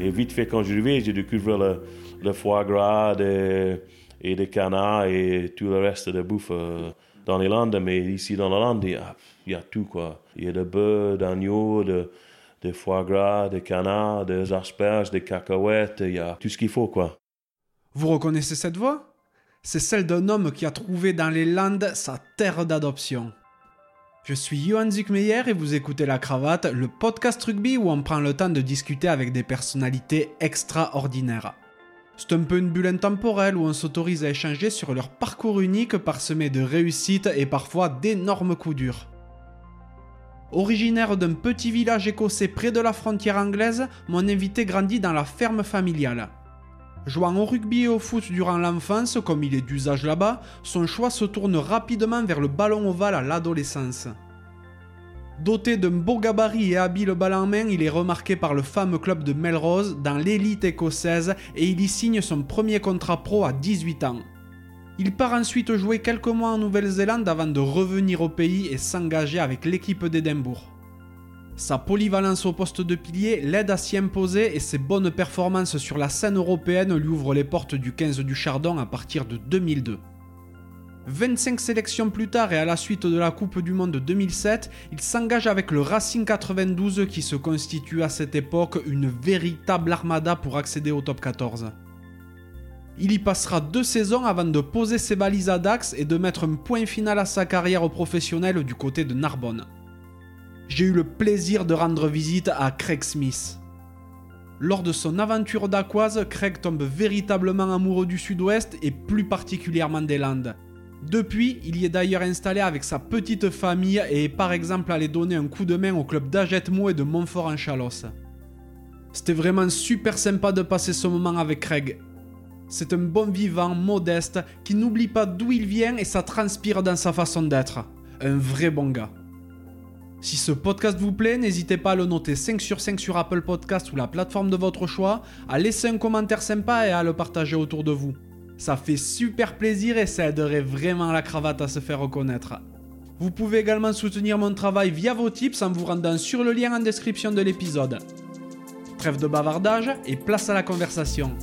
Et vite fait, quand je suis j'ai découvert le, le foie gras de, et des canards et tout le reste de bouffe euh, dans les Landes. Mais ici, dans la Lande, il y a, tout, quoi. Il y a de bœufs, d'agneaux, de, de foie gras, de canards, des asperges, des cacahuètes. Il y a tout ce qu'il faut, quoi. Vous reconnaissez cette voix? C'est celle d'un homme qui a trouvé dans les Landes sa terre d'adoption. Je suis Johan Zuckmeyer et vous écoutez La Cravate, le podcast rugby où on prend le temps de discuter avec des personnalités extraordinaires. C'est un peu une bulle intemporelle où on s'autorise à échanger sur leur parcours unique parsemé de réussites et parfois d'énormes coups durs. Originaire d'un petit village écossais près de la frontière anglaise, mon invité grandit dans la ferme familiale. Jouant au rugby et au foot durant l'enfance, comme il est d'usage là-bas, son choix se tourne rapidement vers le ballon ovale à l'adolescence. Doté d'un beau gabarit et habile balle en main, il est remarqué par le fameux club de Melrose dans l'élite écossaise et il y signe son premier contrat pro à 18 ans. Il part ensuite jouer quelques mois en Nouvelle-Zélande avant de revenir au pays et s'engager avec l'équipe d'Édimbourg. Sa polyvalence au poste de pilier l'aide à s'y imposer et ses bonnes performances sur la scène européenne lui ouvrent les portes du 15 du Chardon à partir de 2002. 25 sélections plus tard et à la suite de la Coupe du Monde 2007, il s'engage avec le Racing 92 qui se constitue à cette époque une véritable armada pour accéder au top 14. Il y passera deux saisons avant de poser ses balises à Dax et de mettre un point final à sa carrière professionnelle du côté de Narbonne j'ai eu le plaisir de rendre visite à Craig Smith. Lors de son aventure d'aquoise, Craig tombe véritablement amoureux du sud-ouest et plus particulièrement des Landes. Depuis, il y est d'ailleurs installé avec sa petite famille et est par exemple allé donner un coup de main au club d'Agetmo et de Montfort en Chalosse. C'était vraiment super sympa de passer ce moment avec Craig. C'est un bon vivant, modeste, qui n'oublie pas d'où il vient et ça transpire dans sa façon d'être. Un vrai bon gars. Si ce podcast vous plaît, n'hésitez pas à le noter 5 sur 5 sur Apple Podcast ou la plateforme de votre choix, à laisser un commentaire sympa et à le partager autour de vous. Ça fait super plaisir et ça aiderait vraiment la cravate à se faire reconnaître. Vous pouvez également soutenir mon travail via vos tips en vous rendant sur le lien en description de l'épisode. Trêve de bavardage et place à la conversation.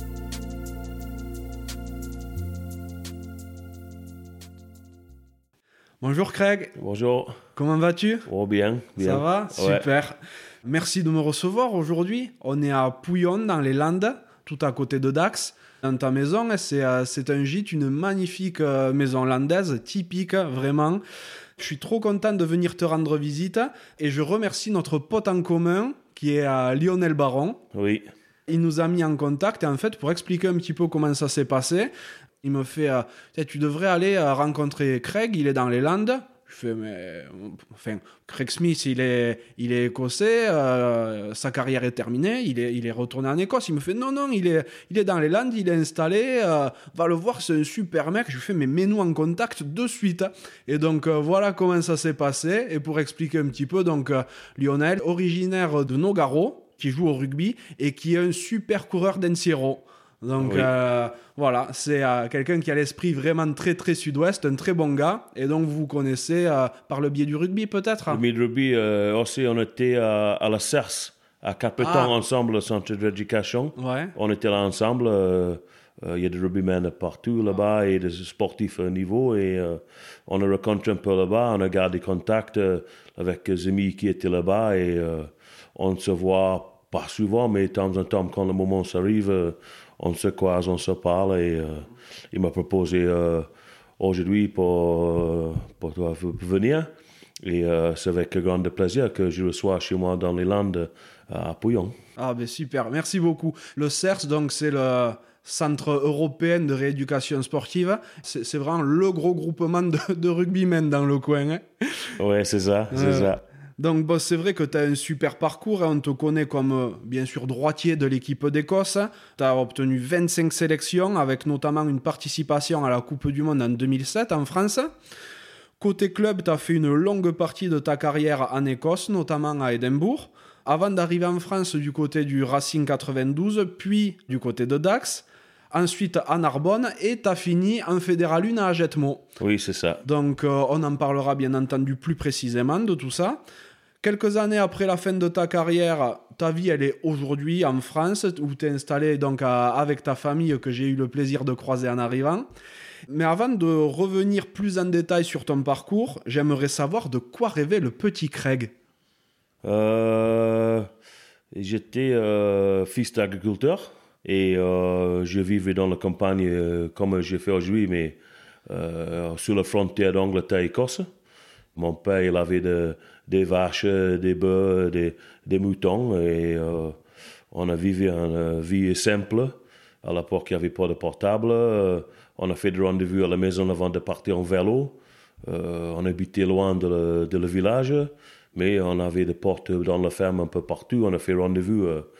Bonjour Craig. Bonjour. Comment vas-tu? Oh bien, bien. Ça va? Super. Merci de me recevoir aujourd'hui. On est à Pouillon dans les Landes, tout à côté de Dax. Dans ta maison, c'est euh, un gîte, une magnifique euh, maison landaise, typique vraiment. Je suis trop content de venir te rendre visite et je remercie notre pote en commun qui est à Lionel Baron. Oui. Il nous a mis en contact et en fait pour expliquer un petit peu comment ça s'est passé, il me fait, euh, tu devrais aller euh, rencontrer Craig, il est dans les Landes. Je fais, mais, enfin, Craig Smith, il est, il est écossais, euh, sa carrière est terminée, il est, il est retourné en Écosse. Il me fait, non, non, il est, il est dans les Landes, il est installé, va le voir, c'est un super mec. Je lui fais, mais mets-nous en contact de suite. Et donc, voilà comment ça s'est passé. Et pour expliquer un petit peu, donc, Lionel, originaire de Nogaro, qui joue au rugby et qui est un super coureur d'Enciro. Donc euh, voilà, c'est euh, quelqu'un qui a l'esprit vraiment très très sud-ouest, un très bon gars. Et donc vous vous connaissez euh, par le biais du rugby peut-être? Le biais du rugby, aussi on était à la CERS, à Capeton ah. ensemble, le centre d'éducation. Ouais. On était là ensemble. Il y a des rugbymen partout là-bas et des sportifs à niveau. Et on a rencontré un peu là-bas, on a gardé contact avec des amis qui étaient là-bas et on se voit pas souvent, mais de temps en temps, quand le moment s'arrive, on se croise, on se parle et euh, il m'a proposé euh, aujourd'hui pour, euh, pour, venir. Et c'est avec grand plaisir que je reçois chez moi dans les Landes à Pouillon. Ah ben super, merci beaucoup. Le CERS, donc c'est le Centre européen de rééducation sportive. C'est vraiment le gros groupement de, de rugbymen dans le coin. Hein. Ouais, c'est ça, c'est ça. Donc c'est vrai que tu as un super parcours et on te connaît comme euh, bien sûr droitier de l'équipe d'Écosse. Tu as obtenu 25 sélections avec notamment une participation à la Coupe du Monde en 2007 en France. Côté club, tu as fait une longue partie de ta carrière en Écosse, notamment à Édimbourg, avant d'arriver en France du côté du Racing 92, puis du côté de Dax ensuite à Narbonne et tu as fini en Fédéral 1 à Jetmo. Oui, c'est ça. Donc euh, on en parlera bien entendu plus précisément de tout ça. Quelques années après la fin de ta carrière, ta vie, elle est aujourd'hui en France, où tu es installé donc avec ta famille que j'ai eu le plaisir de croiser en arrivant. Mais avant de revenir plus en détail sur ton parcours, j'aimerais savoir de quoi rêvait le petit Craig. Euh, j'étais euh, fils d'agriculteur et euh, je vivais dans la campagne comme j'ai fait aujourd'hui, mais sur la frontière d'Angleterre-Écosse. Mon père, il avait des vaches, des bœufs, des, moutons et on a vécu une vie simple. À l'époque, il n'y avait pas de portable. on a fait des rendez-vous à la maison avant de partir en vélo. on habitait loin de le village. Mais on avait des portes dans la ferme un peu partout. On a fait rendez-vous euh,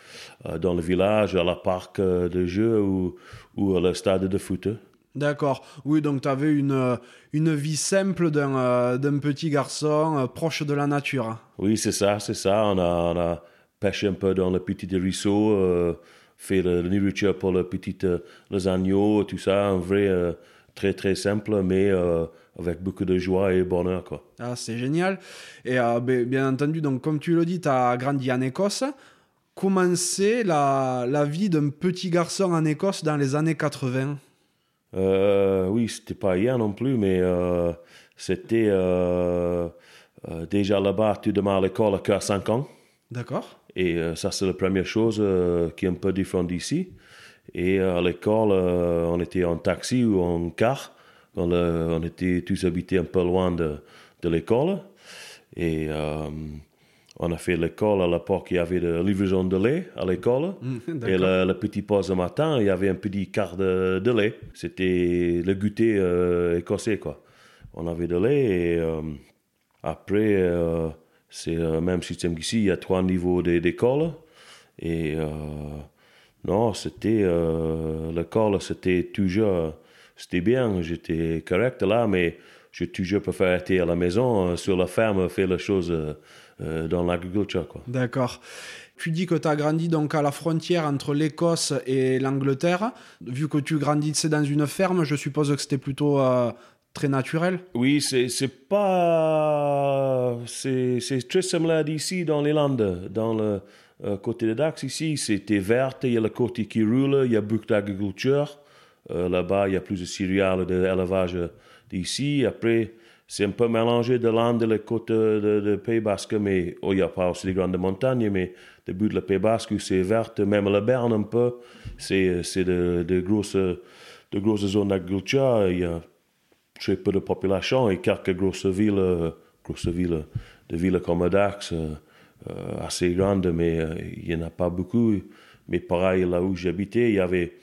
euh, dans le village, à la parc euh, de jeux ou, ou à le stade de foot. D'accord. Oui, donc tu avais une, une vie simple d'un petit garçon proche de la nature. Oui, c'est ça, c'est ça. On a, on a, pêché un peu dans le petit ruisseau, fait la nourriture pour le petit, les agneaux, tout ça. Un vrai, très, très simple, mais avec beaucoup de joie et bonheur. Quoi. Ah, c'est génial. Et euh, bien entendu, donc, comme tu le dis, tu as grandi en Écosse. Comment c'est la, la vie d'un petit garçon en Écosse dans les années 80 euh, Oui, c'était pas hier non plus, mais euh, c'était euh, déjà là-bas, tu démarres l'école à 5 ans. D'accord. Et ça, c'est la première chose qui est un peu différente d'ici. Et à l'école, on était en taxi ou en car on, était tous habités un peu loin de, de l'école. Et euh, on a fait l'école à l'époque, il y avait de livraison de lait à l'école. Mm, et le, petit pause le matin, il y avait un petit quart de, de lait. C'était le goûter euh, écossais, quoi. On avait de lait et euh, après, c'est le même système qu'ici. Il y a trois niveaux d'école. Et non, c'était l'école, c'était toujours c'était bien, j'étais correct là, mais j'ai toujours préféré être à la maison, euh, sur la ferme, faire les choses euh, euh, dans l'agriculture. D'accord. Tu dis que tu as grandi donc à la frontière entre l'Écosse et l'Angleterre. Vu que tu grandissais dans une ferme, je suppose que c'était plutôt très naturel. Oui, c'est pas. C'est très similaire d'ici dans les Landes. Dans le côté de Dax, ici, c'était vert, il y a le côté qui roule, il y a beaucoup d'agriculture. Euh, là-bas, il y a plus de céréales, d'élevage d'ici. Après, c'est un peu mélangé de l'Inde et les côtes de, Pays Basque, mais oh, il n'y a pas aussi des grandes montagnes, mais début de la Pays Basque, c'est verte, même la Berne un peu, c'est, de, de, grosses, de grosses zones d'agriculture. Il y a très peu de population et quelques grosses villes, grosses villes, des villes comme Dax, euh, assez grandes, mais euh, il n'y en a pas beaucoup. Mais pareil, là où j'habitais, il y avait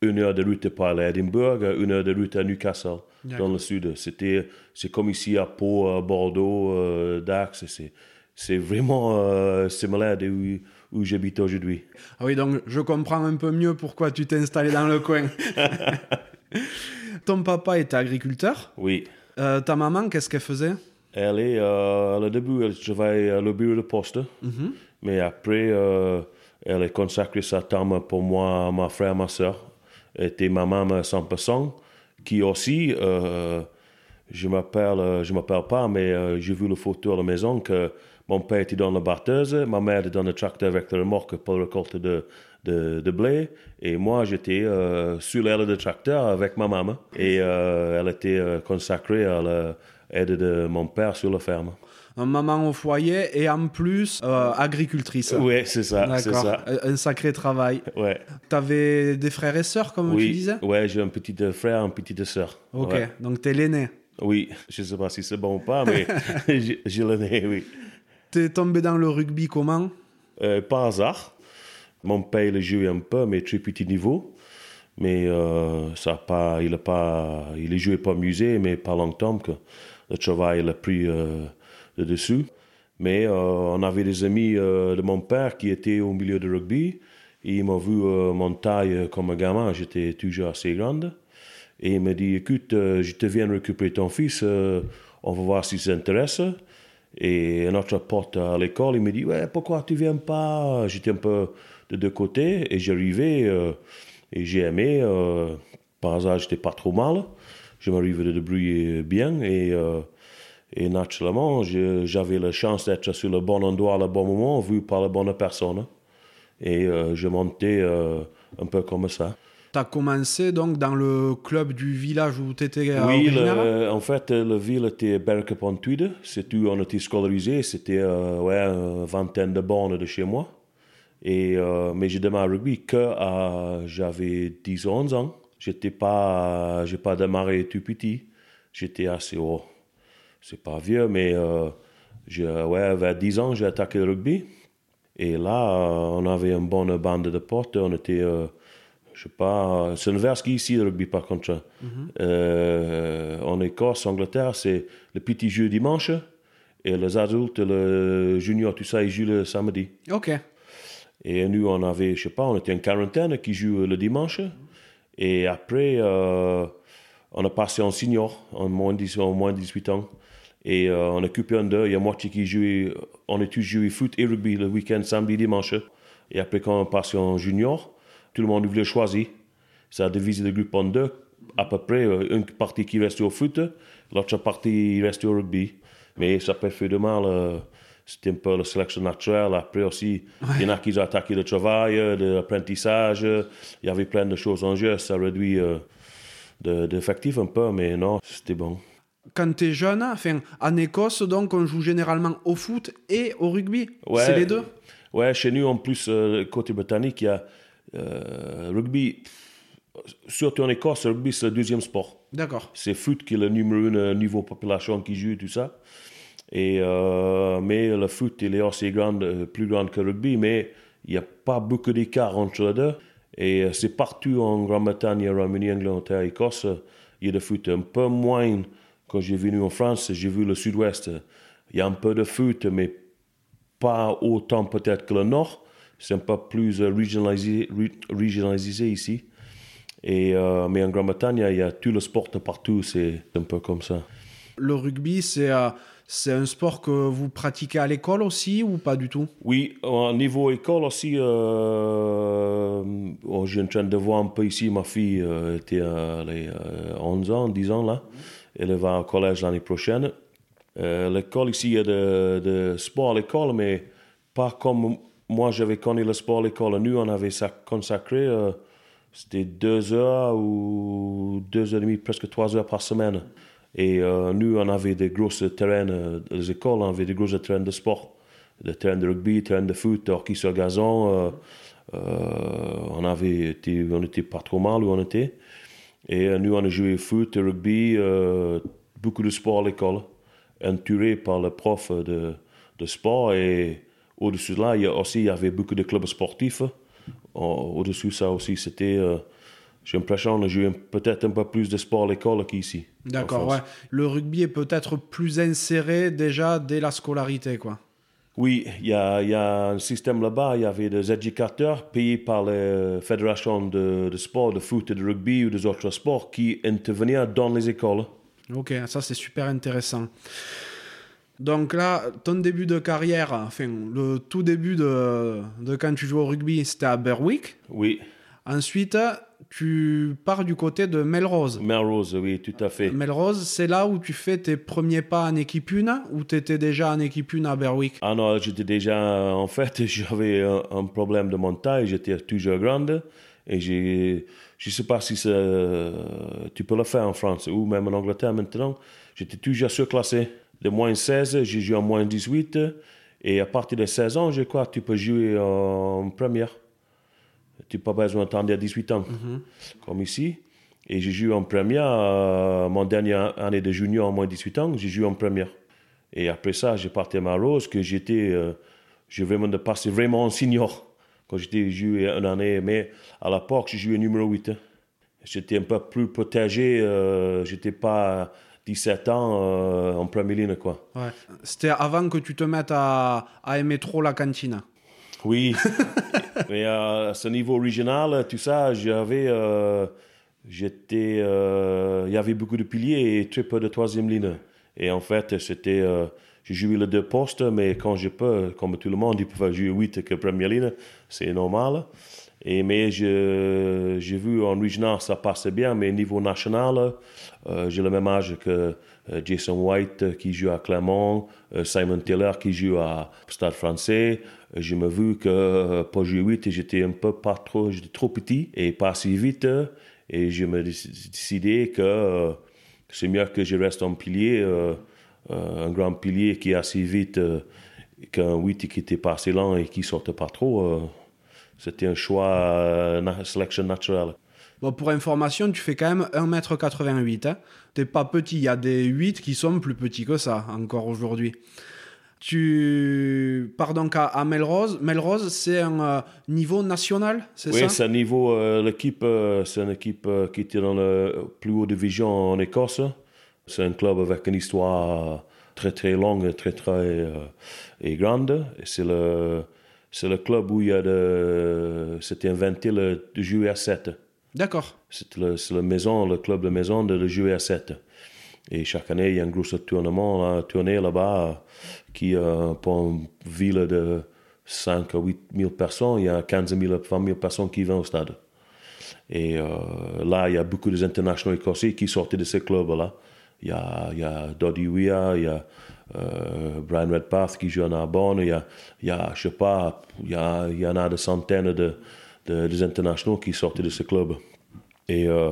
une heure de route pour aller à Edinburgh, une heure de route à Newcastle, dans le sud. C'était, c'est comme ici à Pau, Bordeaux, euh, Dax. C'est, c'est vraiment euh, similaire de où, où j'habite aujourd'hui. Ah oui, donc je comprends un peu mieux pourquoi tu t'es installé dans le coin. Ton papa était agriculteur Oui. Euh, ta maman, qu'est-ce qu'elle faisait? Elle est, euh, au début, elle travaillait à le bureau de poste. Mhm. Mais après, elle a consacré sa temps pour moi, ma frère, ma soeur était ma maman 100%, qui aussi, euh, je m'appelle, euh, je m'appelle pas, mais euh, j'ai vu la photo à la maison que mon père était dans la batteuse, ma mère était dans le tracteur avec la remorque pour la récolte de, de, blé, et moi j'étais sur l'aile de tracteur avec ma maman, et elle était consacrée à l'aide de mon père sur la ferme maman au foyer et en plus euh, agricultrice. Oui, c'est ça, c'est ça. Un sacré travail. Ouais. T'avais des frères et sœurs, comme tu disais? Ouais, j'ai un petit frère, une petite sœur. Ok, donc t'es l'aîné. Oui, je sais pas si c'est bon ou pas, mais j'ai l'aîné, oui. T'es tombé dans le rugby comment? Euh, Par hasard. Mon père, il a joué un peu, mais très petit niveau. Mais euh, ça pas, il a pas, il joué pas musée, mais pas longtemps que le travail l'a pris de dessus. Mais euh, on avait des amis euh, de mon père qui étaient au milieu de rugby. Et ils m'ont vu euh, mon taille comme un gamin, j'étais toujours assez grande. Et il m'a dit, écoute, je te viens récupérer ton fils, on va voir s'il s'intéresse. Et notre pote à l'école, il me dit, ouais, pourquoi tu viens pas? J'étais un peu de deux côtés et j'arrivais et j'ai aimé. par hasard, j'étais pas trop mal. Je m'arrivais de débrouiller bien et Et naturellement, j'avais la chance d'être sur le bon endroit à le bon moment, vu par la bonne personne. Et euh, je montais euh, un peu comme ça. Tu as commencé donc dans le club du village où tu étais euh, Oui, en fait, la ville était upon C'est où on était scolarisé. C'était ouais, une vingtaine de bornes de chez moi. Et, mais j'ai démarré rugby que j'avais 10-11 ans. J'étais pas, j'ai pas démarré tout petit. J'étais assez haut c'est pas vieux, mais euh, ouais, vers 10 ans, j'ai attaqué le rugby. Et là, euh, on avait une bonne bande de potes. On était, euh, je sais pas, c'est inverse qu'ici, le rugby, par contre. Mhm. en Écosse, Angleterre, c'est le petit jeu dimanche. Et les adultes, le junior, tout ça, ils jouent le samedi. OK. Et nous, on avait, je sais pas, on était une quarantaine qui joue le dimanche. Et après, on a passé en senior, en moins, en moins de 18 ans. Et euh, on a coupé en deux. Il y a moitié qui jouait, on a tous joué foot et rugby le week-end, samedi, dimanche. Et après, quand on passe en junior, tout le monde voulait choisir. Ça a divisé le groupe en deux. À peu près, euh, une partie qui reste au foot, l'autre partie reste au rugby. Mais ça peut faire de mal. Euh, c'était un peu la sélection naturelle. Après aussi, il y en a qui ont attaqué le travail, de l'apprentissage. Il y avait plein de choses en jeu. Ça réduit d'effectifs un peu, mais non, c'était bon quand tu es jeune, enfin, en Écosse, donc, on joue généralement au foot et au rugby. c'est les deux? Ouais, chez nous, en plus, euh, côté britannique, il y a euh, rugby. Surtout en Écosse, le rugby, c'est le deuxième sport. D'accord. C'est foot qui est le numéro un euh, niveau population qui joue, tout ça. Et, mais le foot, il est aussi grand, plus grand que le rugby, mais il n'y a pas beaucoup d'écart entre les deux. Et c'est partout en Grande-Bretagne, Royaume-Uni, Angleterre, Écosse, il y a le foot un peu moins quand j'ai venu en France, j'ai vu le sud-ouest. Il y a un peu de foot, mais pas autant peut-être que le nord. C'est un peu plus régionalisé, régionalisé ici. Et, euh, mais en Grande-Bretagne, il y a tout le sport partout, c'est un peu comme ça. Le rugby, c'est euh, c'est un sport que vous pratiquez à l'école aussi ou pas du tout? Oui, au niveau école aussi, euh, oh, j'ai en train de voir un peu ici, ma fille était à 11 ans, 10 ans là. Elle va au collège l'année prochaine. Euh, l'école ici, il y a de, de sport à l'école, mais pas comme moi j'avais connu le sport à l'école. Nous, on avait ça consacré, euh, c'était deux heures ou deux heures et demie, presque trois heures par semaine. Et euh, nous, on avait des gros terrains, les écoles, on avait des gros terrains de sport, des terrains de rugby, des terrains de foot, de hockey sur gazon. on avait on n'était pas trop mal où on était. Et euh, nous, on a joué foot, rugby, euh, beaucoup de sport à l'école, entouré par le prof de, de sport. Et au-dessus de là, il y, a aussi, il y avait beaucoup de clubs sportifs. Au-dessus de ça aussi, c'était... Euh, j'ai l'impression qu'on a joué peut-être un peu plus de sport à l'école qu'ici. D'accord, ouais. Le rugby est peut-être plus inséré déjà dès la scolarité, quoi. Oui, il y a, un système là-bas. Il y avait des éducateurs payés par les fédérations de, sport, de foot et de rugby ou des autres sports qui intervenaient dans les écoles. Ok, ça c'est super intéressant. Donc là, ton début de carrière, enfin le tout début de, de quand tu joues au rugby, c'était à Berwick. Oui. Ensuite, tu pars du côté de Melrose. Melrose, oui, tout à fait. Melrose, c'est là où tu fais tes premiers pas en équipe 1 ou tu étais déjà en équipe 1 à Berwick? Ah non, j'étais déjà. En fait, j'avais un, problème de mon taille, j'étais toujours grande et j'ai. Je ne sais pas si tu peux le faire en France ou même en Angleterre maintenant. J'étais toujours surclassé. De moins 16, j'ai joué en moins 18. Et à partir de 16 ans, je crois que tu peux jouer en première. Tu n'as pas besoin d'attendre à 18 ans, comme ici. Et j'ai joué en première, euh, mon dernière année de junior, en moins 18 ans, j'ai joué en première. Et après ça, j'ai parti à Marose, que j'étais, euh, j'ai vraiment de passer vraiment en senior. Quand j'étais joué une année, mais à l'époque, j'ai joué numéro 8. J'étais un peu plus protégé, euh, j'étais pas 17 ans euh, en première ligne, quoi. C'était avant que tu te mettes à, à aimer trop la cantine. Oui, mais à ce niveau régional, tout ça, j'avais, euh, j'étais, euh, il y avait beaucoup de piliers et très peu de troisième ligne. Et en fait, c'était, euh, j'ai joué les deux postes, mais quand je peux, comme tout le monde, il peut jouer 8 que première ligne, c'est normal. Et, mais j'ai vu en régional, ça passait bien, mais au niveau national, euh, j'ai le même âge que euh, Jason White qui joue à Clermont, euh, Simon Taylor qui joue à Stade français. Je me vu que pour jouer 8, j'étais un peu pas trop, j'étais trop petit et pas si vite. Et je me décidé que c'est mieux que je reste en pilier, un grand pilier qui est assez vite qu'un 8 qui était pas assez lent et qui sortait pas trop. C'était un choix, une sélection naturelle. Bon, pour information, tu fais quand même 1m88. Hein. T'es pas petit, il y a des 8 qui sont plus petits que ça, encore aujourd'hui. Tu pars donc à, Melrose. Melrose, c'est un euh, niveau national, c'est ça? Oui, c'est un niveau. Euh, l'équipe, euh, c'est une équipe qui était dans la plus haute division en Écosse. C'est un club avec une histoire très très longue, très très et grande. C'est le c'est le club où il y a de, c'était inventé le, jeu à 7. D'accord. C'est le, le, maison, le club de maison de le à 7. Et chaque année, il y a un gros tournement, tournée là-bas, qui, euh, pour une ville de 5 à 8 000 personnes, il y a 15 000 20 000 personnes qui viennent au stade. Et euh, là, il y a beaucoup d'internationaux écossais qui sortent de ces clubs-là. Il y a, il y a Doddy Weir, il y a euh, Brian Redpath qui joue à Narbonne, il y a, il y a je sais pas, il y, a, il y en a des centaines de, de, internationaux qui sortent de ce club. Et euh,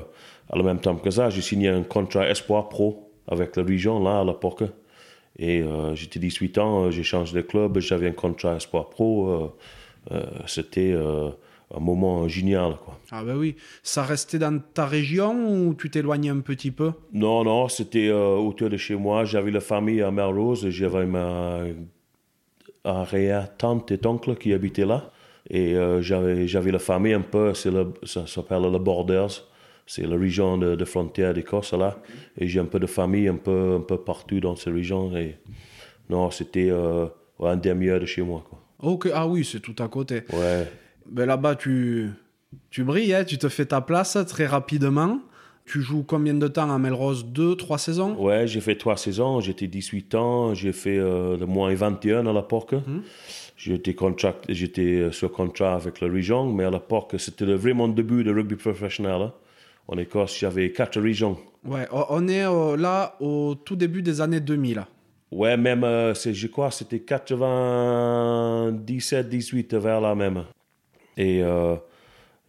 à la même temps que ça, j'ai signé un contrat Espoir Pro avec la région, là, à l'époque. Et euh, j'étais 18 ans, j'ai changé de club, j'avais un contrat Espoir Pro. C'était un moment génial. Quoi. Ah ben oui. Ça restait dans ta région ou tu t'éloignais un petit peu? Non, non, c'était euh, autour de chez moi. J'avais la famille à Melrose. J'avais ma arrière-tante et oncle qui habitaient là. Et euh, j'avais, la famille un peu, le, ça s'appelle le Borders. C'est la région de, frontière d'Écosse là. Et j'ai un peu de famille un peu, un peu partout dans cette région. Et non, c'était euh, un demi-heure de chez moi. Quoi. Ok, ah oui, c'est tout à côté. Ouais ben là-bas, tu, tu brilles, hein, tu te fais ta place très rapidement. Tu joues combien de temps à Melrose? Deux, trois saisons? Ouais, j'ai fait trois saisons. J'étais 18 ans. J'ai fait euh, le moins 21 à l'époque. Mmh. J'étais, j'étais euh, sur contrat avec la région, mais à l'époque, c'était vraiment le début de rugby professionnel. Hein. En Écosse, j'avais quatre régions. Ouais, on est euh, là au tout début des années 2000. Ouais, même, c'est, je crois, c'était 97, 18 vers là même. Et euh,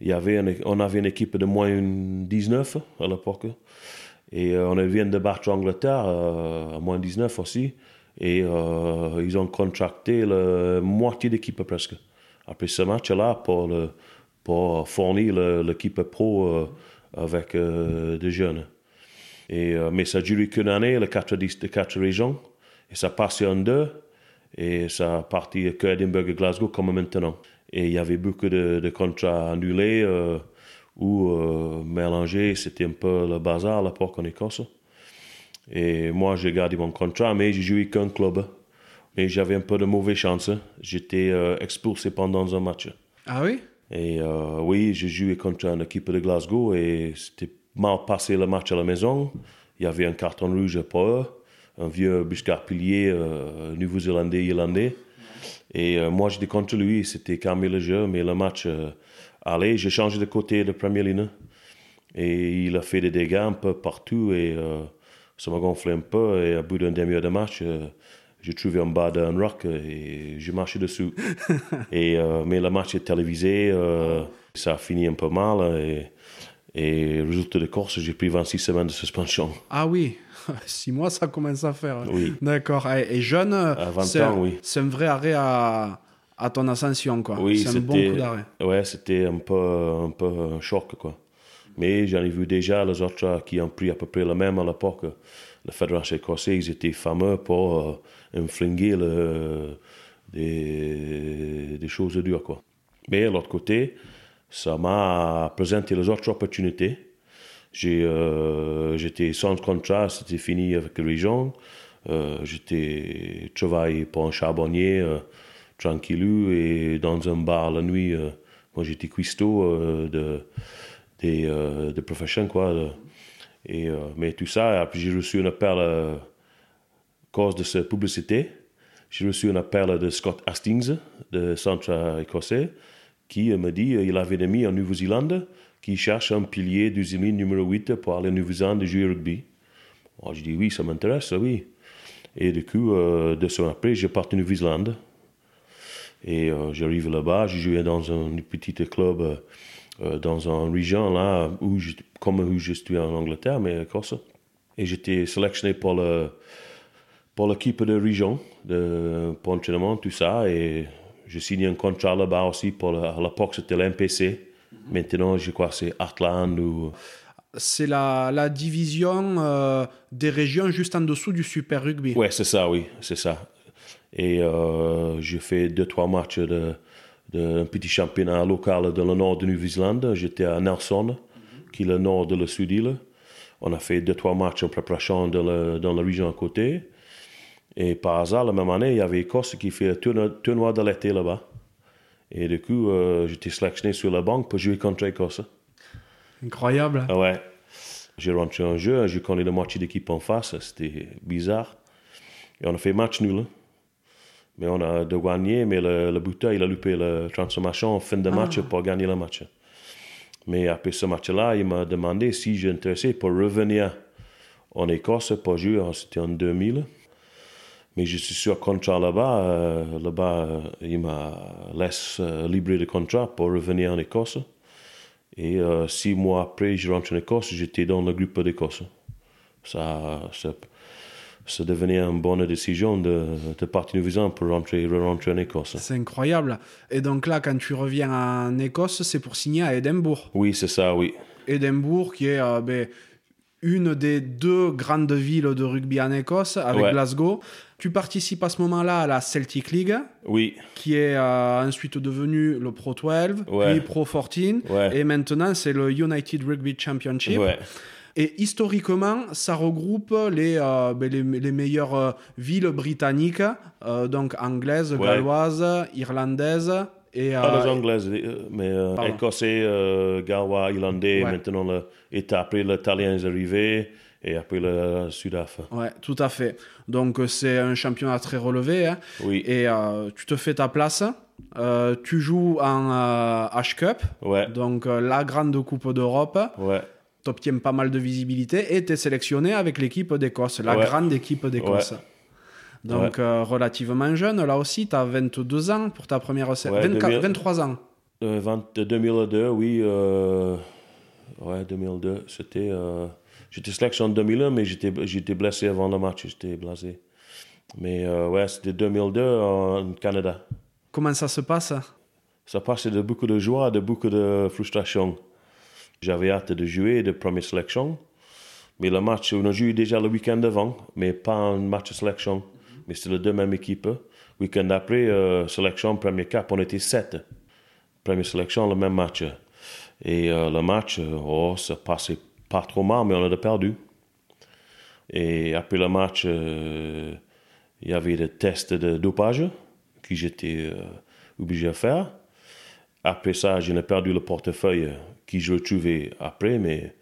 y avait on avait une équipe de moins 19 à l'époque. Et euh, on vient de battre l'Angleterre euh, à moins 19 aussi. Et ils ont contracté la moitié d'équipe presque. Après ce match-là, pour, pour fournir l'équipe pro avec des jeunes. Et, mais ça a duré qu'une année, les quatre, les quatre régions. Et ça passé en deux. Et ça a parti que Edinburgh et Glasgow comme maintenant. Et il y avait beaucoup de, contrats annulés euh, ou euh, mélangés. C'était un peu le bazar à l'époque en Écosse. Et moi, j'ai gardé mon contrat, mais j'ai joué qu'un club. Mais j'avais un peu de mauvaise chance. J'étais euh, expulsé pendant un match. Ah oui? Et oui, j'ai joué contre une équipe de Glasgow et c'était mal passé le match à la maison. Il y avait un carton rouge pour eux, un vieux buscard pilier nouveau-zélandais, irlandais. Et euh, moi, j'étais contre lui, c'était calmé le jeu, mais le match euh, allait, j'ai changé de côté de première ligne. Et il a fait des dégâts un peu partout et euh, ça m'a gonflé un peu. Et à bout d'un demi-heure de match, j'ai trouvé en bas d'un rock et j'ai marché dessus. et, mais le match est télévisé, ça a fini un peu mal. Et, et résultat de course, j'ai pris 26 semaines de suspension. Ah oui, Six mois, ça commence à faire. Oui. D'accord. Et, jeune, c'est oui. un vrai arrêt à, à ton ascension, quoi. Oui, c'est un bon coup d'arrêt. Ouais, c'était un peu, un peu un choc, quoi. Mais j'en ai vu déjà les autres qui ont pris à peu près le même à l'époque. La Fédération écossaise, ils étaient fameux pour euh, infliger le, des, des choses dures, quoi. Mais de l'autre côté, ça m'a présenté les autres opportunités euh, j'étais sans contrat, c'était fini avec la région. Euh, j'étais travaillé pour un charbonnier euh, tranquillou et dans un bar la nuit. moi, j'étais cuistot de, de, profession, quoi. et, mais tout ça, après, j'ai reçu un appel cause de cette publicité. j'ai reçu un appel de Scott Hastings, de centre écossais, qui me dit qu'il avait un ami en Nouvelle-Zélande qui cherche un pilier du Zélie numéro 8 pour aller en Nouvelle-Zélande jouer au rugby. Moi, je dis oui, ça m'intéresse, oui. Et du coup, euh, deux semaines après, je pars en Nouvelle-Zélande. Et euh, j'arrive là-bas, j'ai joué dans un petit club euh, dans une région là, où je, comme où je suis en Angleterre, mais Écosse. Et j'étais sélectionné pour le pour l'équipe de région, de, pour l'entraînement, tout ça. Et j'ai signé un contrat là-bas aussi pour à l'époque c'était l'MPC. Maintenant, je crois que c'est Heartland ou. C'est la, la division euh, des régions juste en dessous du Super Rugby. Ouais, c'est ça, oui, c'est ça. Et euh, j'ai fait deux, trois matchs de, d'un petit championnat local dans le nord de Nouvelle-Zélande. J'étais à Nelson, qui est le nord de la Sud-Île. On a fait deux, trois matchs en préparation dans, dans la région à côté. Et par hasard, la même année, il y avait Écosse qui fait un tournoi, de l'été là-bas. Et du coup, euh, j'étais sélectionné sur la banque pour jouer contre Écosse. Incroyable. Ah ouais. J'ai rentré en jeu, j'ai connu la moitié d'équipe en face, c'était bizarre. Et on a fait match nul. Mais on a de gagner, mais le, le buteur, il a loupé la transformation en fin de match ah. pour gagner le match. Mais après ce match-là, il m'a demandé si j'intéressais pour revenir en Écosse pour jouer, c'était en 2000. Mais je suis sur contrat là-bas. Euh, là-bas, euh, il m'a laissé euh, libre de contrat pour revenir en Écosse. Et six mois après, je rentre en Écosse, j'étais dans le groupe d'Écosse. Ça, ça, ça, devenait une bonne décision de, de partir en pour rentrer, rentrer en Écosse. C'est incroyable. Et donc là, quand tu reviens en Écosse, c'est pour signer à Édimbourg. Oui, c'est ça, oui. Édimbourg, qui est ben, une des deux grandes villes de rugby en Écosse, avec Glasgow. Tu participes à ce moment-là à la Celtic League, oui. qui est euh, ensuite devenue le Pro 12, puis Pro 14, et maintenant c'est le United Rugby Championship. Et historiquement, ça regroupe les, euh, ben, les, les, meilleures euh, villes britanniques, donc anglaises, galloises, irlandaises, et, Pas les anglaises, mais écossais, gallois, irlandais, maintenant, le, et après l'italien est arrivé et après le Sud-Af. Ouais, tout à fait. Donc c'est un championnat très relevé. Hein. Oui. Et euh, tu te fais ta place. Euh, tu joues en H Cup, ouais. donc la grande coupe d'Europe. Ouais. Tu obtiens pas mal de visibilité et tu es sélectionné avec l'équipe d'Écosse, la grande équipe d'Écosse. Donc relativement jeune, là aussi, tu as 22 ans pour ta première... 24, 23 ans. 2002, oui. Ouais, 2002. C'était... J'étais sélectionné en 2001, mais j'étais blessé avant le match, j'étais blasé. Mais euh, ouais, c'était 2002 en Canada. Comment ça se passe? Ça passe de beaucoup de joie, de beaucoup de frustration. J'avais hâte de jouer de première sélection. Mais le match, on a joué déjà le week-end avant, mais pas un match sélection. Mais c'était la deux mêmes équipes. Week-end après, euh, sélection, premier cap, on était sept. Première sélection, le même match. Et euh, le match, oh, ça passait pas trop mal, mais on a perdu. Et après le match, euh, il y avait des tests de dopage que j'étais euh, obligé à faire. Après ça, j'ai perdu le portefeuille que je retrouvais après, mais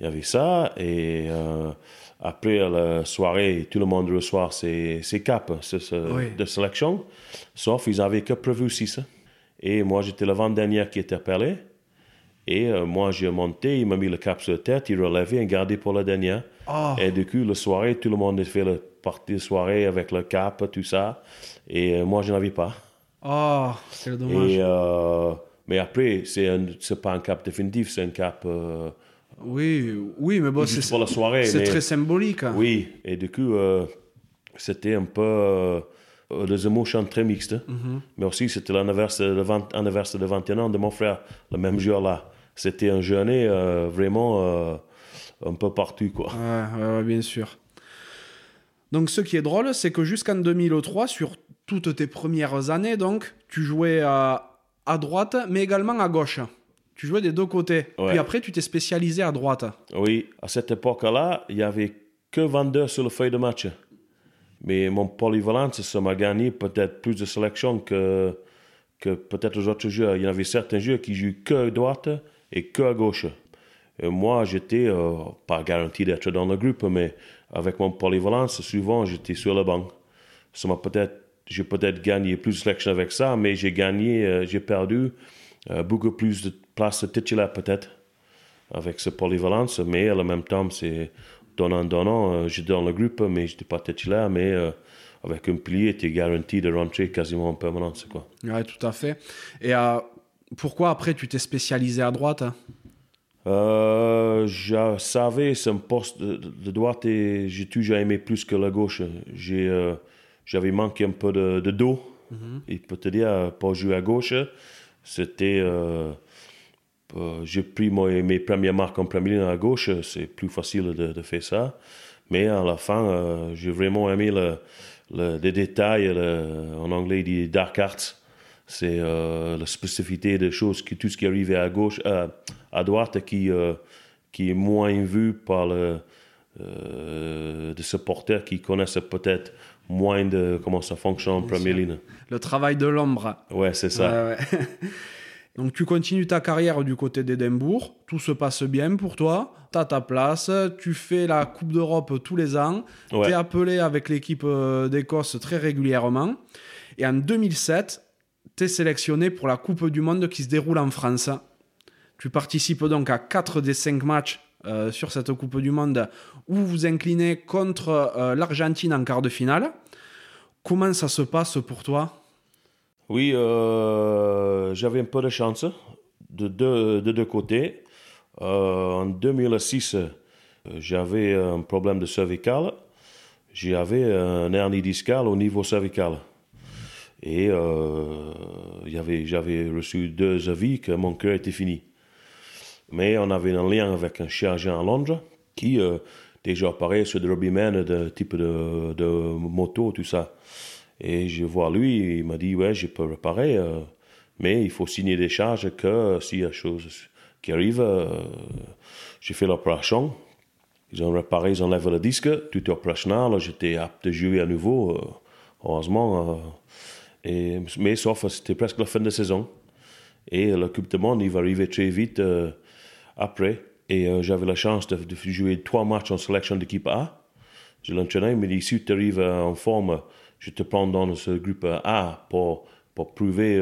il y avait ça. Et euh, après la soirée, tout le monde reçoit ses, ses capes de sélection, sauf ils n'avaient que prévu ça. Et moi, j'étais l'avant-dernier qui était appelé. Et euh, moi, j'ai monté, il m'a mis le cap sur la tête, il relevait et gardé pour la dernière. Oh. Et du coup, la soirée, tout le monde a fait la partie de soirée avec le cap, tout ça. Et euh, moi, je n'en avais pas. Oh, c'est dommage. Et, euh, mais après, c'est pas un cap définitif, c'est un cap. Oui, oui, mais bon, c'est pour la soirée. C'est très symbolique. Hein. Oui, et du coup, c'était un peu des émotions très mixtes. Mhm. Mais aussi, c'était l'anniversaire de, 20, de 21 ans de mon frère, le même jour-là c'était un journée euh, vraiment euh, un peu partout. Quoi. Ouais, bien sûr. Donc ce qui est drôle, c'est que jusqu'en 2003, sur toutes tes premières années, donc, tu jouais à droite, mais également à gauche. Tu jouais des deux côtés. Puis après, tu t'es spécialisé à droite. Oui, à cette époque-là, il n'y avait que 22 sur le feuille de match. Mais mon polyvalence, ça m'a gagné peut-être plus de sélection que, que peut-être les autres joueurs. Il y avait certains joueurs qui jouent que à droite et que à gauche. moi, j'étais euh, pas garanti d'être dans le groupe, mais avec mon polyvalence, souvent j'étais sur le banc. Ça m'a peut-être j'ai peut-être gagné plus de sélections avec ça, mais j'ai gagné, j'ai perdu beaucoup plus de places titulaires peut-être avec ce polyvalence, mais en même temps, c'est donnant-donnant. j'étais dans le groupe, mais je n'étais pas titulaire, mais avec un pilier, tu es garanti de rentrer quasiment en permanence. Quoi. Oui, tout à fait. Et pourquoi après tu t'es spécialisé à droite euh, je savais ce poste de, droite et j'ai toujours aimé plus que la gauche. Euh, j'avais manqué un peu de, dos. Mm Et peut te dire, pas jouer à gauche, c'était. Euh, j'ai pris mes premières marques en première ligne à gauche, c'est plus facile de, de, faire ça. Mais à la fin, j'ai vraiment aimé le, les détails, en anglais, dit dark arts c'est euh, la spécificité des choses, qui, tout ce qui arrive à gauche, euh, à droite, qui, euh, qui est moins vu par le, des supporters qui connaissent peut-être moins de comment ça fonctionne en première ligne. Le travail de l'ombre. Ouais, c'est ça. Donc tu continues ta carrière du côté d'Édimbourg, tout se passe bien pour toi, tu as ta place, tu fais la Coupe d'Europe tous les ans, tu es appelé avec l'équipe d'Écosse très régulièrement. Et en 2007, tu sélectionné pour la Coupe du Monde qui se déroule en France. Tu participes donc à 4 des 5 matchs euh, sur cette Coupe du Monde où vous vous inclinez contre euh, l'Argentine en quart de finale. Comment ça se passe pour toi? Oui, euh, j'avais un peu de chance de deux, de deux côtés. en 2006, j'avais un problème de cervical. J'avais un hernie discale au niveau cervical. Et euh, j'avais reçu deux avis que mon cœur était fini. Mais on avait un lien avec un chirurgien à Londres qui euh, déjà apparaît sur des rugbymen de type de, de, moto, tout ça. Et je vois lui, il m'a dit Ouais, je peux réparer, euh, mais il faut signer des charges que s'il y a des choses qui arrivent, j'ai fait l'opération. Ils ont réparé, ils enlevé le disque, tout est opérationnel, j'étais apte de jouer à nouveau. heureusement, mais sauf c'était presque la fin de saison. Et la Coupe du Monde, il va arriver très vite euh, après. Et euh, j'avais la chance de, jouer trois matchs en sélection d'équipe A. Je l'entraînais, il m'a dit si tu arrives euh, en forme, je te prends dans ce groupe A pour, pour prouver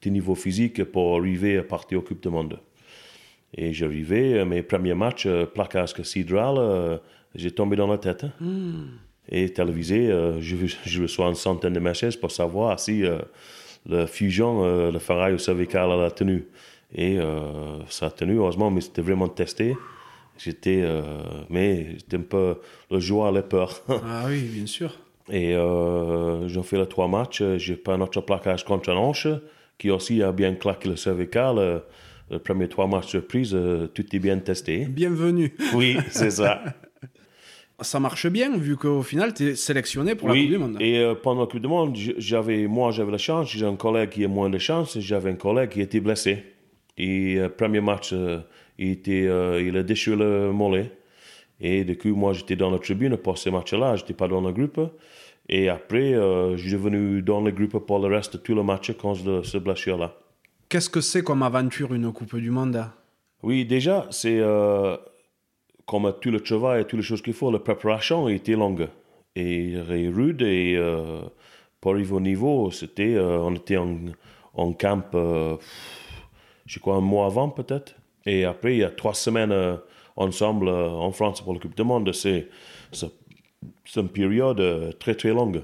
tes niveaux physiques pour arriver à partir au Coupe du Monde. Et j'arrivais, mes premiers matchs, placage sidral, j'ai tombé dans la tête. Hein. Hmm et télévisé, euh, je, je, reçois une centaine de messages pour savoir si euh, la fusion, euh, le ferraille au cervical a tenu. Et ça a tenu, heureusement, mais c'était vraiment testé. J'étais, mais c'était un peu le joie, la peur. ah oui, bien sûr. Et j'ai fait les trois matchs. J'ai pas un autre plaquage contre un hanche, qui aussi a bien claqué le cervical. les premiers trois matchs surprise, tout est bien testé. Bienvenue. Oui, c'est ça. ça marche bien, vu qu'au final, tu es sélectionné pour la Coupe du Monde. Et euh, pendant la Coupe du Monde, j'avais, moi, j'avais la chance. J'ai un collègue qui a moins de chance. J'avais un collègue qui était blessé. Et le euh, premier match, euh, il, était, il a déchiré le mollet. Et du coup, moi, j'étais dans la tribune pour ce match-là. Je n'étais pas dans le groupe. Et après, je suis venu dans le groupe pour le reste de tout le match de ce blessure-là. Qu'est-ce que c'est comme aventure, une Coupe du Monde Oui, déjà, c'est comme tout le travail et toutes les choses qu'il faut, la préparation était longue et, rude. Et euh, pour arriver au niveau, c'était, euh, on était en, en camp, euh, je crois, un mois avant peut-être. Et après, il y a trois semaines euh, ensemble en France pour le Coupe du Monde. C'est, c'est, une période très très longue.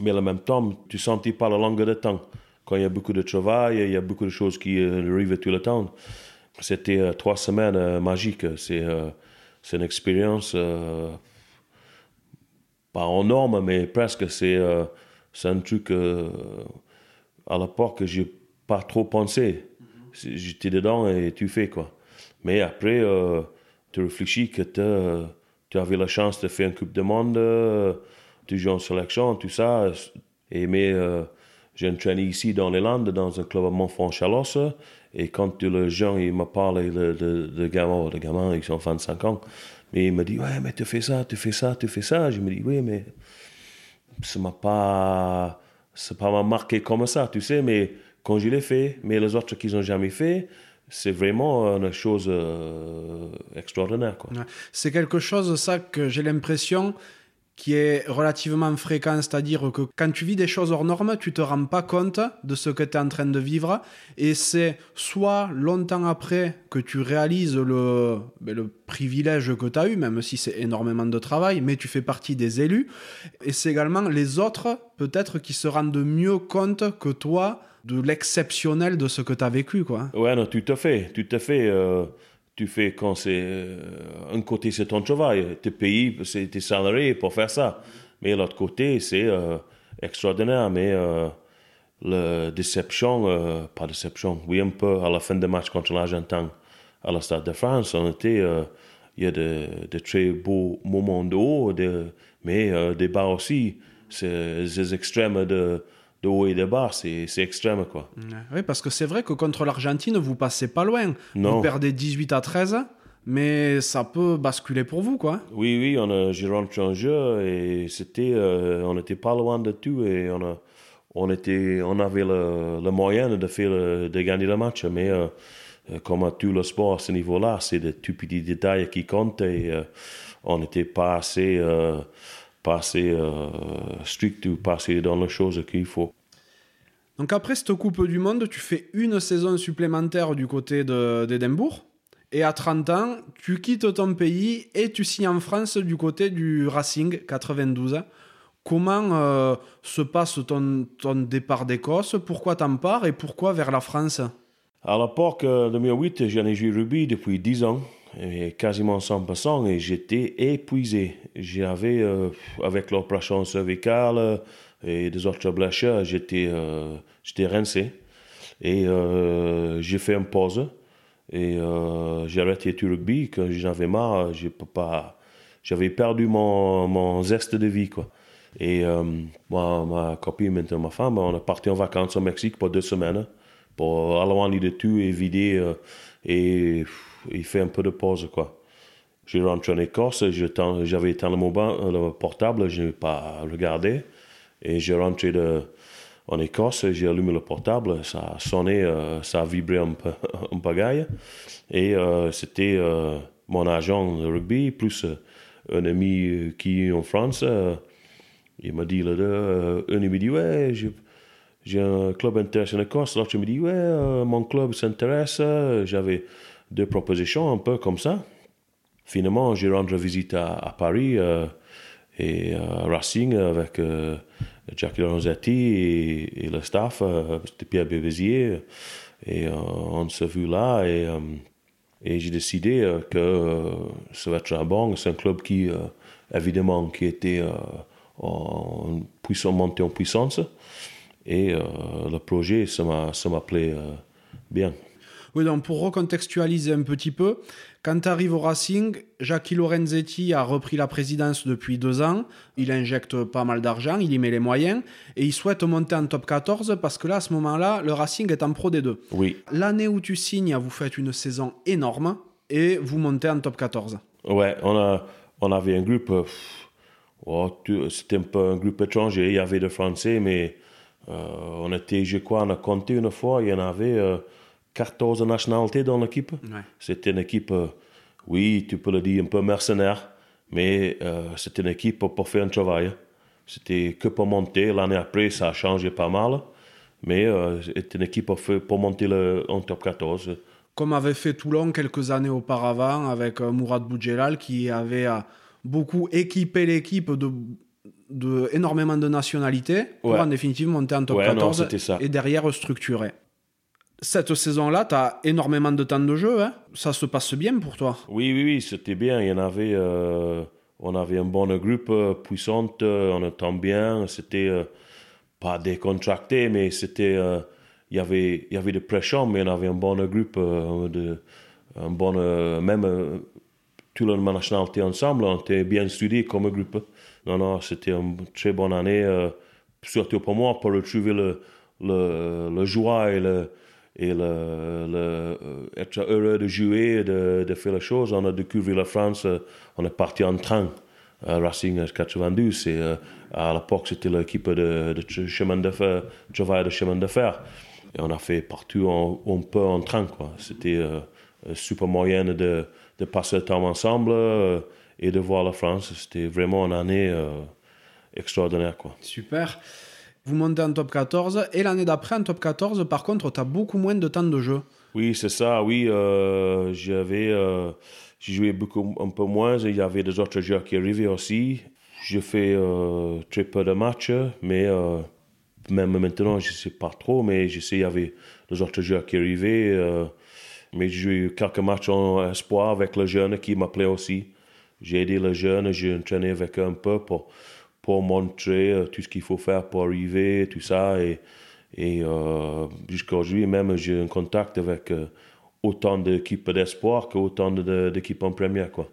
Mais en même temps, tu sentis pas la longueur de temps. Quand il y a beaucoup de travail, il y a beaucoup de choses qui arrivent tout le temps. C'était trois semaines magiques. C'est une expérience euh, pas en norme, mais presque. C'est euh, un truc euh, à l'époque que j'ai pas trop pensé. J'étais dedans et tu fais quoi. Mais après, tu réfléchis que tu avais la chance de faire une Coupe de Monde, tu joues en sélection, tout ça. Et mais j'ai entraîné ici dans les Landes, dans un club à Montfort-Chalosse. Et quand le gens il me parle de, gamins, de gamins, ils sont 25 ans, mais il me dit, ouais, mais tu fais ça, tu fais ça, tu fais ça. Je me dis, oui, mais ça m'a pas, ça pas marqué comme ça, tu sais, mais quand je l'ai fait, mais les autres qui n'ont jamais fait, c'est vraiment une chose euh, extraordinaire. C'est quelque chose, ça, que j'ai l'impression qui est relativement fréquent, c'est-à-dire que quand tu vis des choses hors normes, tu te rends pas compte de ce que tu es en train de vivre, et c'est soit longtemps après que tu réalises le, ben, le privilège que tu as eu, même si c'est énormément de travail, mais tu fais partie des élus, et c'est également les autres, peut-être, qui se rendent mieux compte que toi de l'exceptionnel de ce que tu as vécu, quoi. Ouais, non, tout à fait, tout à fait. Euh, tu fais quand c'est euh, un côté c'est ton travail, tu es payé, c'est tes salariés pour faire ça, mais l'autre côté c'est euh, extraordinaire, mais la déception, pas déception, oui un peu à la fin des matchs contre l'Argentin à la Stade de France, on était, il y a de, très beaux moments de haut, de, mais des bas aussi, c'est les extrêmes de de haut et de bas, c'est extrême, quoi. Oui, parce que c'est vrai que contre l'Argentine, vous passez pas loin. Non. Vous perdez 18 à 13, mais ça peut basculer pour vous, quoi. Oui, oui, on a, j'ai rentré en jeu et c'était, euh, on n'était pas loin de tout et on, a, on, était, on avait le, le moyen de, faire, de gagner le match, mais euh, comme à tout le sport à ce niveau-là, c'est des tout petits détails qui comptent et euh, on n'était pas assez pas assez euh, strict ou pas assez dans les choses qu'il faut. Donc après cette Coupe du Monde, tu fais une saison supplémentaire du côté d'Édimbourg. Et à 30 ans, tu quittes ton pays et tu signes en France du côté du Racing 92. Comment euh, se passe ton, ton départ d'Écosse? Pourquoi t'en pars et pourquoi vers la France? À l'époque, euh, 2008, j'en ai joué rugby depuis 10 ans quasiment 100% et j'étais épuisé. J'avais, euh, avec l'opération cervicale euh, et des autres blessures, j'étais, euh, j'étais rincé. Et j'ai fait une pause et j'ai arrêté le rugby quand j'en avais marre. J'avais perdu mon, mon zeste de vie. Quoi. Et moi, ma copine, maintenant ma femme, on est parti en vacances au Mexique pour deux semaines pour aller de tout et vider. et il fait un peu de pause, quoi. Je rentre en Écosse, j'avais éteint le, mobile, le portable, je n'ai pas regardé. Et je rentré de, en Écosse, j'ai allumé le portable, ça a sonné, euh, ça a vibré un peu, un pagaille. Et euh, c'était euh, mon agent de rugby, plus un ami qui est en France. il m'a dit, là, un il m'a dit, ouais, j'ai un club intéressé en Écosse. L'autre me dit, ouais, mon club s'intéresse. J'avais deux propositions un peu comme ça. Finalement, j'ai rendu visite à, Paris euh, et à euh, Racing avec euh, Jacques Lorenzetti et, le staff, c'était Pierre Bévézier. Et on s'est vu là et, j'ai décidé que ça bon. C'est un club qui, évidemment, qui était en puissance, monté en puissance. Et le projet, ça m'a plu bien. Oui, donc pour recontextualiser un petit peu, quand tu arrives au Racing, Jackie Lorenzetti a repris la présidence depuis deux ans. Il injecte pas mal d'argent, il y met les moyens et il souhaite monter en top 14 parce que là, à ce moment-là, le Racing est en Pro D2. Oui. L'année où tu signes, vous faites une saison énorme et vous montez en top 14. Ouais, on, a, on avait un groupe. Oh, c'était un peu un groupe étranger. Il y avait des Français, mais euh, on était, je crois, on a compté une fois, il y en avait. Euh, 14 nationalités dans l'équipe. C'était une équipe, euh, oui, tu peux le dire, un peu mercenaire, mais euh, c'était une équipe pour faire un travail. C'était que pour monter. L'année après, ça a changé pas mal, mais euh, c'était une équipe pour, pour monter le, en top 14. Comme avait fait Toulon quelques années auparavant avec Mourad Boudjelal, qui avait beaucoup équipé l'équipe de de énormément de nationalités pour en définitive monter en top 14 et derrière structurer cette saison-là, tu as énormément de temps de jeu. Hein ça se passe bien pour toi Oui, oui, oui, c'était bien. Il avait, euh, on avait un bon groupe euh, puissant, euh, on entend bien. C'était pas décontracté, mais c'était. il y avait, il y avait de pression, mais on avait un bon groupe, de, un bon, même tout le nationalité ensemble, on était bien studié comme groupe. Non, non, c'était une très bonne année, surtout pour moi, pour retrouver le, le, le joie et le et le, euh, être heureux de jouer, de, de faire les choses. On a découvert la France, euh, on est parti en train. à Racing 92, et, euh, à l'époque c'était l'équipe de, chemin de fer, travail de chemin de fer. Et on a fait partout un peu en train. C'était un super moyen de, de, passer le temps ensemble et de voir la France. C'était vraiment une année extraordinaire. Quoi. Super. Vous montez en top 14 et l'année d'après en top 14, par contre, tu as beaucoup moins de temps de jeu. Oui, c'est ça. Oui, j'avais, j'ai joué beaucoup un peu moins. Il y avait des autres joueurs qui arrivaient aussi. J'ai fait très peu de matchs, mais même maintenant, je ne sais pas trop, mais je sais qu'il y avait des autres joueurs qui arrivaient. Euh, mais j'ai eu quelques matchs en espoir avec le jeune qui m'appelait aussi. J'ai aidé le jeune, j'ai entraîné avec eux un peu pour, pour montrer euh, tout ce qu'il faut faire pour arriver, tout ça. Et, et euh, jusqu'à aujourd'hui, même, j'ai un contact avec autant d'équipes d'espoir qu'autant d'équipes en première. Quoi.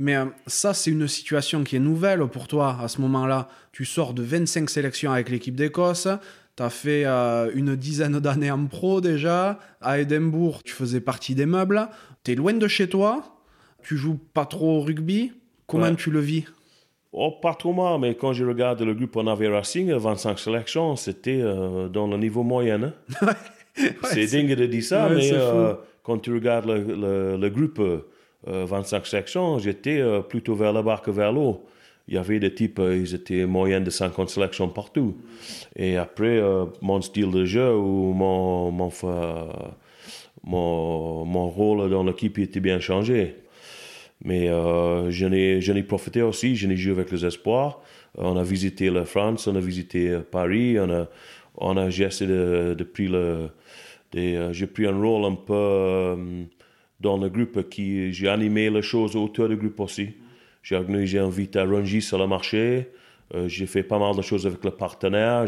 Mais ça, c'est une situation qui est nouvelle pour toi à ce moment-là. Tu sors de 25 sélections avec l'équipe d'Écosse. Tu as fait euh, une dizaine d'années en pro déjà. À Édimbourg, tu faisais partie des meubles. Tu es loin de chez toi. Tu joues pas trop au rugby. Comment tu le vis? Oh, pas trop mal, mais quand je regarde le groupe en avait Racing, 25 sélections, c'était euh, dans le niveau moyen. Hein. c'est dingue de dire ça, mais euh, quand tu regardes le, le groupe 25 sélections, j'étais plutôt vers le bas que vers l'eau il y avait des types, euh, ils étaient moyens de 50 sélections partout. Et après, euh, mon style de jeu ou mon, mon, mon, mon rôle dans l'équipe était bien changé. Mais euh, je n'ai profité aussi, je n'ai joué avec les espoirs. On a visité la France, on a visité Paris, on a, j'ai de, de le, j'ai pris un rôle un peu dans le groupe qui, j'ai animé les choses autour du groupe aussi. J'ai organisé un vite à sur le marché. Euh, j'ai fait pas mal de choses avec le partenaire.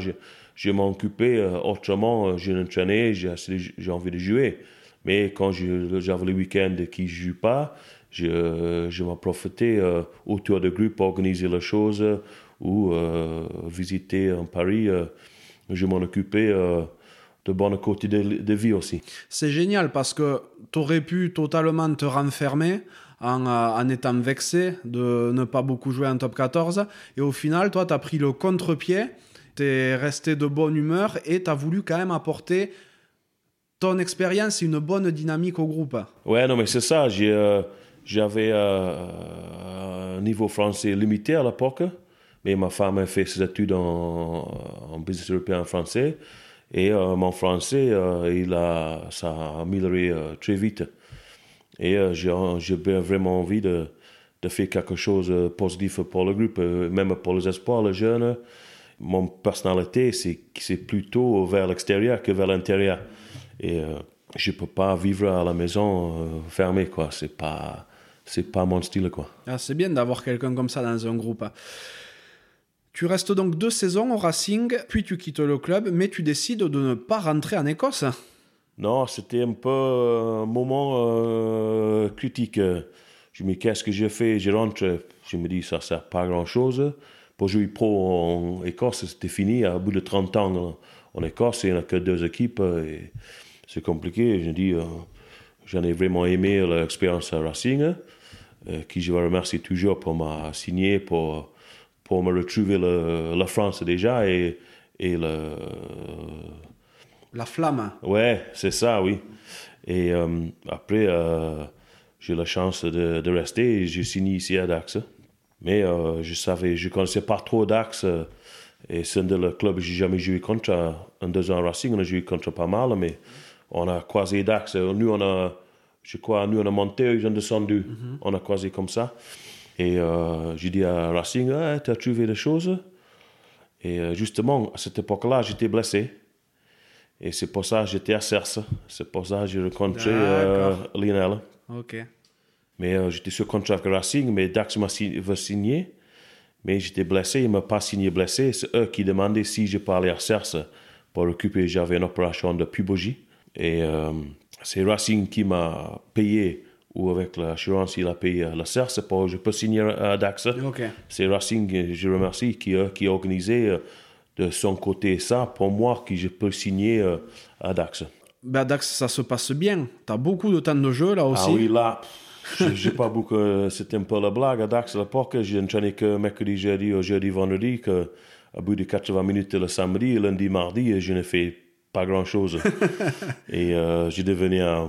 Je m'en occupé euh, autrement. Euh, j'ai entraîné, j'ai envie de jouer. Mais quand j'avais le week-end qui ne joue pas, je, je m'en profitais autour du groupe, organiser les choses ou visiter en Paris. je m'en occupais de bonnes côtés de, de vie aussi. C'est génial parce que tu aurais pu totalement te renfermer en, euh, en, étant vexé de ne pas beaucoup jouer en top 14. Et au final, toi, tu as pris le contre-pied, tu es resté de bonne humeur et tu as voulu quand même apporter ton expérience et une bonne dynamique au groupe. Ouais, non, mais c'est ça. Euh, j'avais euh, un niveau français limité à l'époque, mais ma femme a fait ses études en, business européen français. Et mon français, il a, ça a amélioré très vite. Et euh, j'ai vraiment envie de, de, faire quelque chose de positif pour le groupe, euh, même pour les espoirs, les jeunes. Mon personnalité, c'est plutôt vers l'extérieur que vers l'intérieur. Et euh, je ne peux pas vivre à la maison fermé, quoi. C'est pas, c'est pas mon style, quoi. Ah, c'est bien d'avoir quelqu'un comme ça dans un groupe. Tu restes donc deux saisons au Racing, puis tu quittes le club, mais tu décides de ne pas rentrer en Écosse. Non, c'était un peu un moment euh, critique. Je me dis, qu'est-ce que j'ai fait? Je rentre, je me dis, ça ne sert pas grand-chose. Pour jouer pro en Écosse, c'était fini. À bout de 30 ans en Écosse, il n'y a que deux équipes. Et c'est compliqué. Je dis, euh, j'en ai vraiment aimé l'expérience à Racing, euh, qui je vais remercier toujours pour m'a signé, pour, pour me retrouver la France déjà et, et le la flamme. Ouais, c'est ça, oui. Et euh, après, euh, j'ai la chance de, de rester et j'ai signé ici à Dax. Mais euh, je savais, je connaissais pas trop Dax. et c'est de le club j'ai jamais joué contre. En deux ans Racing, on a joué contre pas mal, mais on a croisé Dax. Nous, on a, je crois, nous, on a monté, ils ont descendu. Mhm. On a croisé comme ça. Et j'ai dit à Racing, ah, tu as trouvé des choses? Et justement, à cette époque-là, j'étais blessé. Et c'est pour ça que j'étais à Cerce. C'est pour ça que j'ai rencontré euh, Lionel. OK. Mais euh, j'étais sur contrat avec Racing, mais Dax m'a signé. Mais j'étais blessé, il ne m'a pas signé blessé. C'est eux qui demandaient si je parlais à Cerce pour récupérer. J'avais une opération de pubogie. Et euh, c'est Racing qui m'a payé, ou avec l'assurance, il a payé la Cerce pour que je peux signer à Dax. C'est Racing, je remercie, qui, qui a organisé de son côté ça, pour moi, que je peux signer euh, à Dax. Ben Dax, ça se passe bien. Tu as beaucoup de temps de jeu là aussi. Ah oui, là, j'ai pas beaucoup. Euh, c'était un peu la blague à Dax à l'époque. J'ai entraîné que mercredi, jeudi, jeudi, vendredi, que à bout de 80 minutes le samedi, lundi, mardi, je n'ai fait pas grand chose. et euh, j'ai devenu un,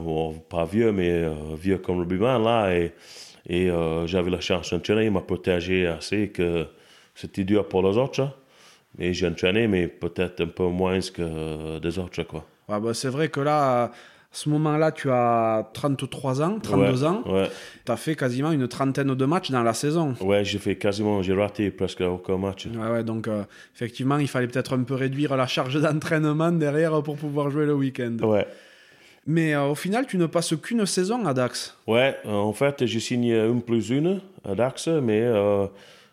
pas vieux, mais vieux comme rugbyman là. Et, Et euh, j'avais la chance d'entraîner, il m'a protégé assez que c'était dur pour les autres. Et j'ai entraîné, mais peut-être un peu moins que des autres. Quoi. Ouais, bah, c'est vrai que là, ce moment-là, tu as 33 ans, 32 ans. Ouais. Tu as fait quasiment une trentaine de matchs dans la saison. Ouais, j'ai fait quasiment, j'ai raté presque aucun match. Ouais, ouais, donc euh, effectivement, il fallait peut-être un peu réduire la charge d'entraînement derrière pour pouvoir jouer le week-end. Ouais. Mais euh, au final, tu ne passes qu'une saison à Dax. Ouais, euh, en fait, j'ai signé une plus une à Dax, mais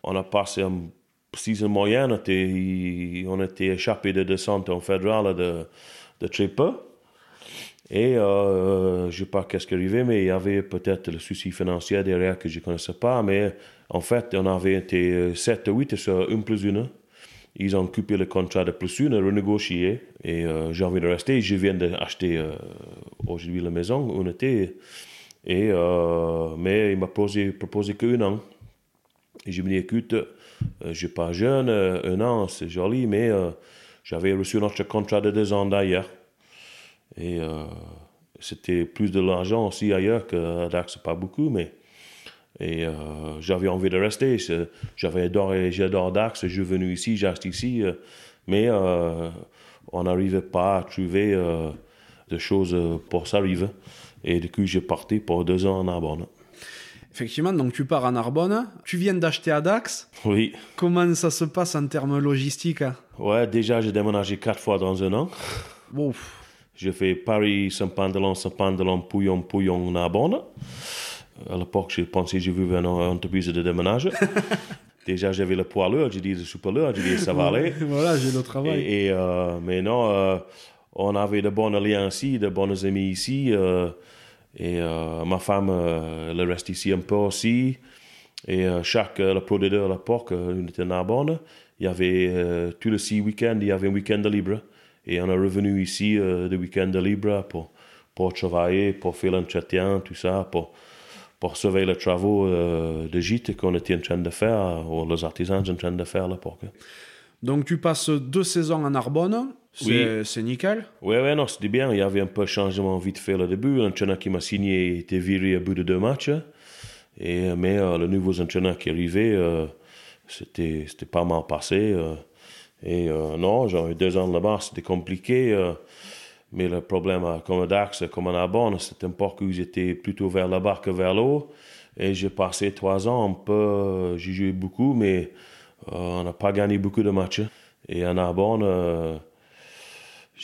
on a passé un saison moyenne, on était, échappé de descente en fédéral de, de très peu. Et euh, je ne sais pas qu'est-ce qui arrivait, mais il y avait peut-être le souci financier derrière que je ne connaissais pas. Mais en fait, on avait été 7 ou 8 sur 1 plus 1. Ils ont coupé le contrat de plus 1, renégocié. Et euh, j'ai envie de rester. Je viens d'acheter euh, aujourd'hui la maison on était. Et, euh, mais il m'a proposé, proposé qu'un an. Et je me dis, écoute, euh, je suis pas jeune, euh, un an, c'est joli, mais euh, j'avais reçu notre contrat de deux ans d'ailleurs. Et euh, c'était plus de l'argent aussi ailleurs que Dax, pas beaucoup, mais et euh, j'avais envie de rester. J'avais adoré, j'adore Dax, je suis venu ici, j'acheté ici, euh, mais on n'arrivait pas à trouver de choses pour s'arriver. Et du coup, j'ai parti pour deux ans en Arbonne. Effectivement, donc tu pars en Narbonne, tu viens d'acheter à Dax. Oui. Comment ça se passe en termes logistiques? Ouais, déjà, j'ai déménagé quatre fois dans un an. Ouf. J'ai fait Paris, Saint-Pandelon, Saint-Pandelon, Pouillon, Pouillon, Narbonne. À l'époque, j'ai pensé que j'ai vu une entreprise de déménage. Déjà, j'avais le poids lourd, j'ai dit le super lourd, j'ai dit ça va aller. voilà, j'ai le travail. Et, et, euh, mais non, euh, on avait de bons liens ici, de bons amis ici. euh, et ma femme, elle reste ici un peu aussi. Et chaque le producteur à l'époque, on était à Narbonne, il y avait tous les six week-ends, il y avait un week-end libre. Et on est revenu ici euh, de week-end de libre pour, pour travailler, pour faire l'entretien, tout ça, pour, pour surveiller les travaux euh, de gîte qu'on était en train de faire, ou les artisans étaient en train de faire à l'époque. Donc tu passes deux saisons en Narbonne, c'est c'est nickel. Oui, ouais, non, c'était bien. Il y avait un peu de changement vite fait au début. L'entraîneur qui m'a signé était viré au bout de deux matchs. Et, mais euh, le nouveau entraîneur qui arrivait, euh, c'était c'était pas mal passé. euh. Et euh, non, j'ai eu deux ans là-bas, c'était compliqué. euh, mais le problème, euh, à Dax, comme à Narbonne, c'était un peu que j'étais plutôt vers la barre que vers l'eau. Et j'ai passé trois ans un peu, euh, j'ai joué beaucoup, mais euh, on n'a pas gagné beaucoup de matchs. Et à Narbonne, euh,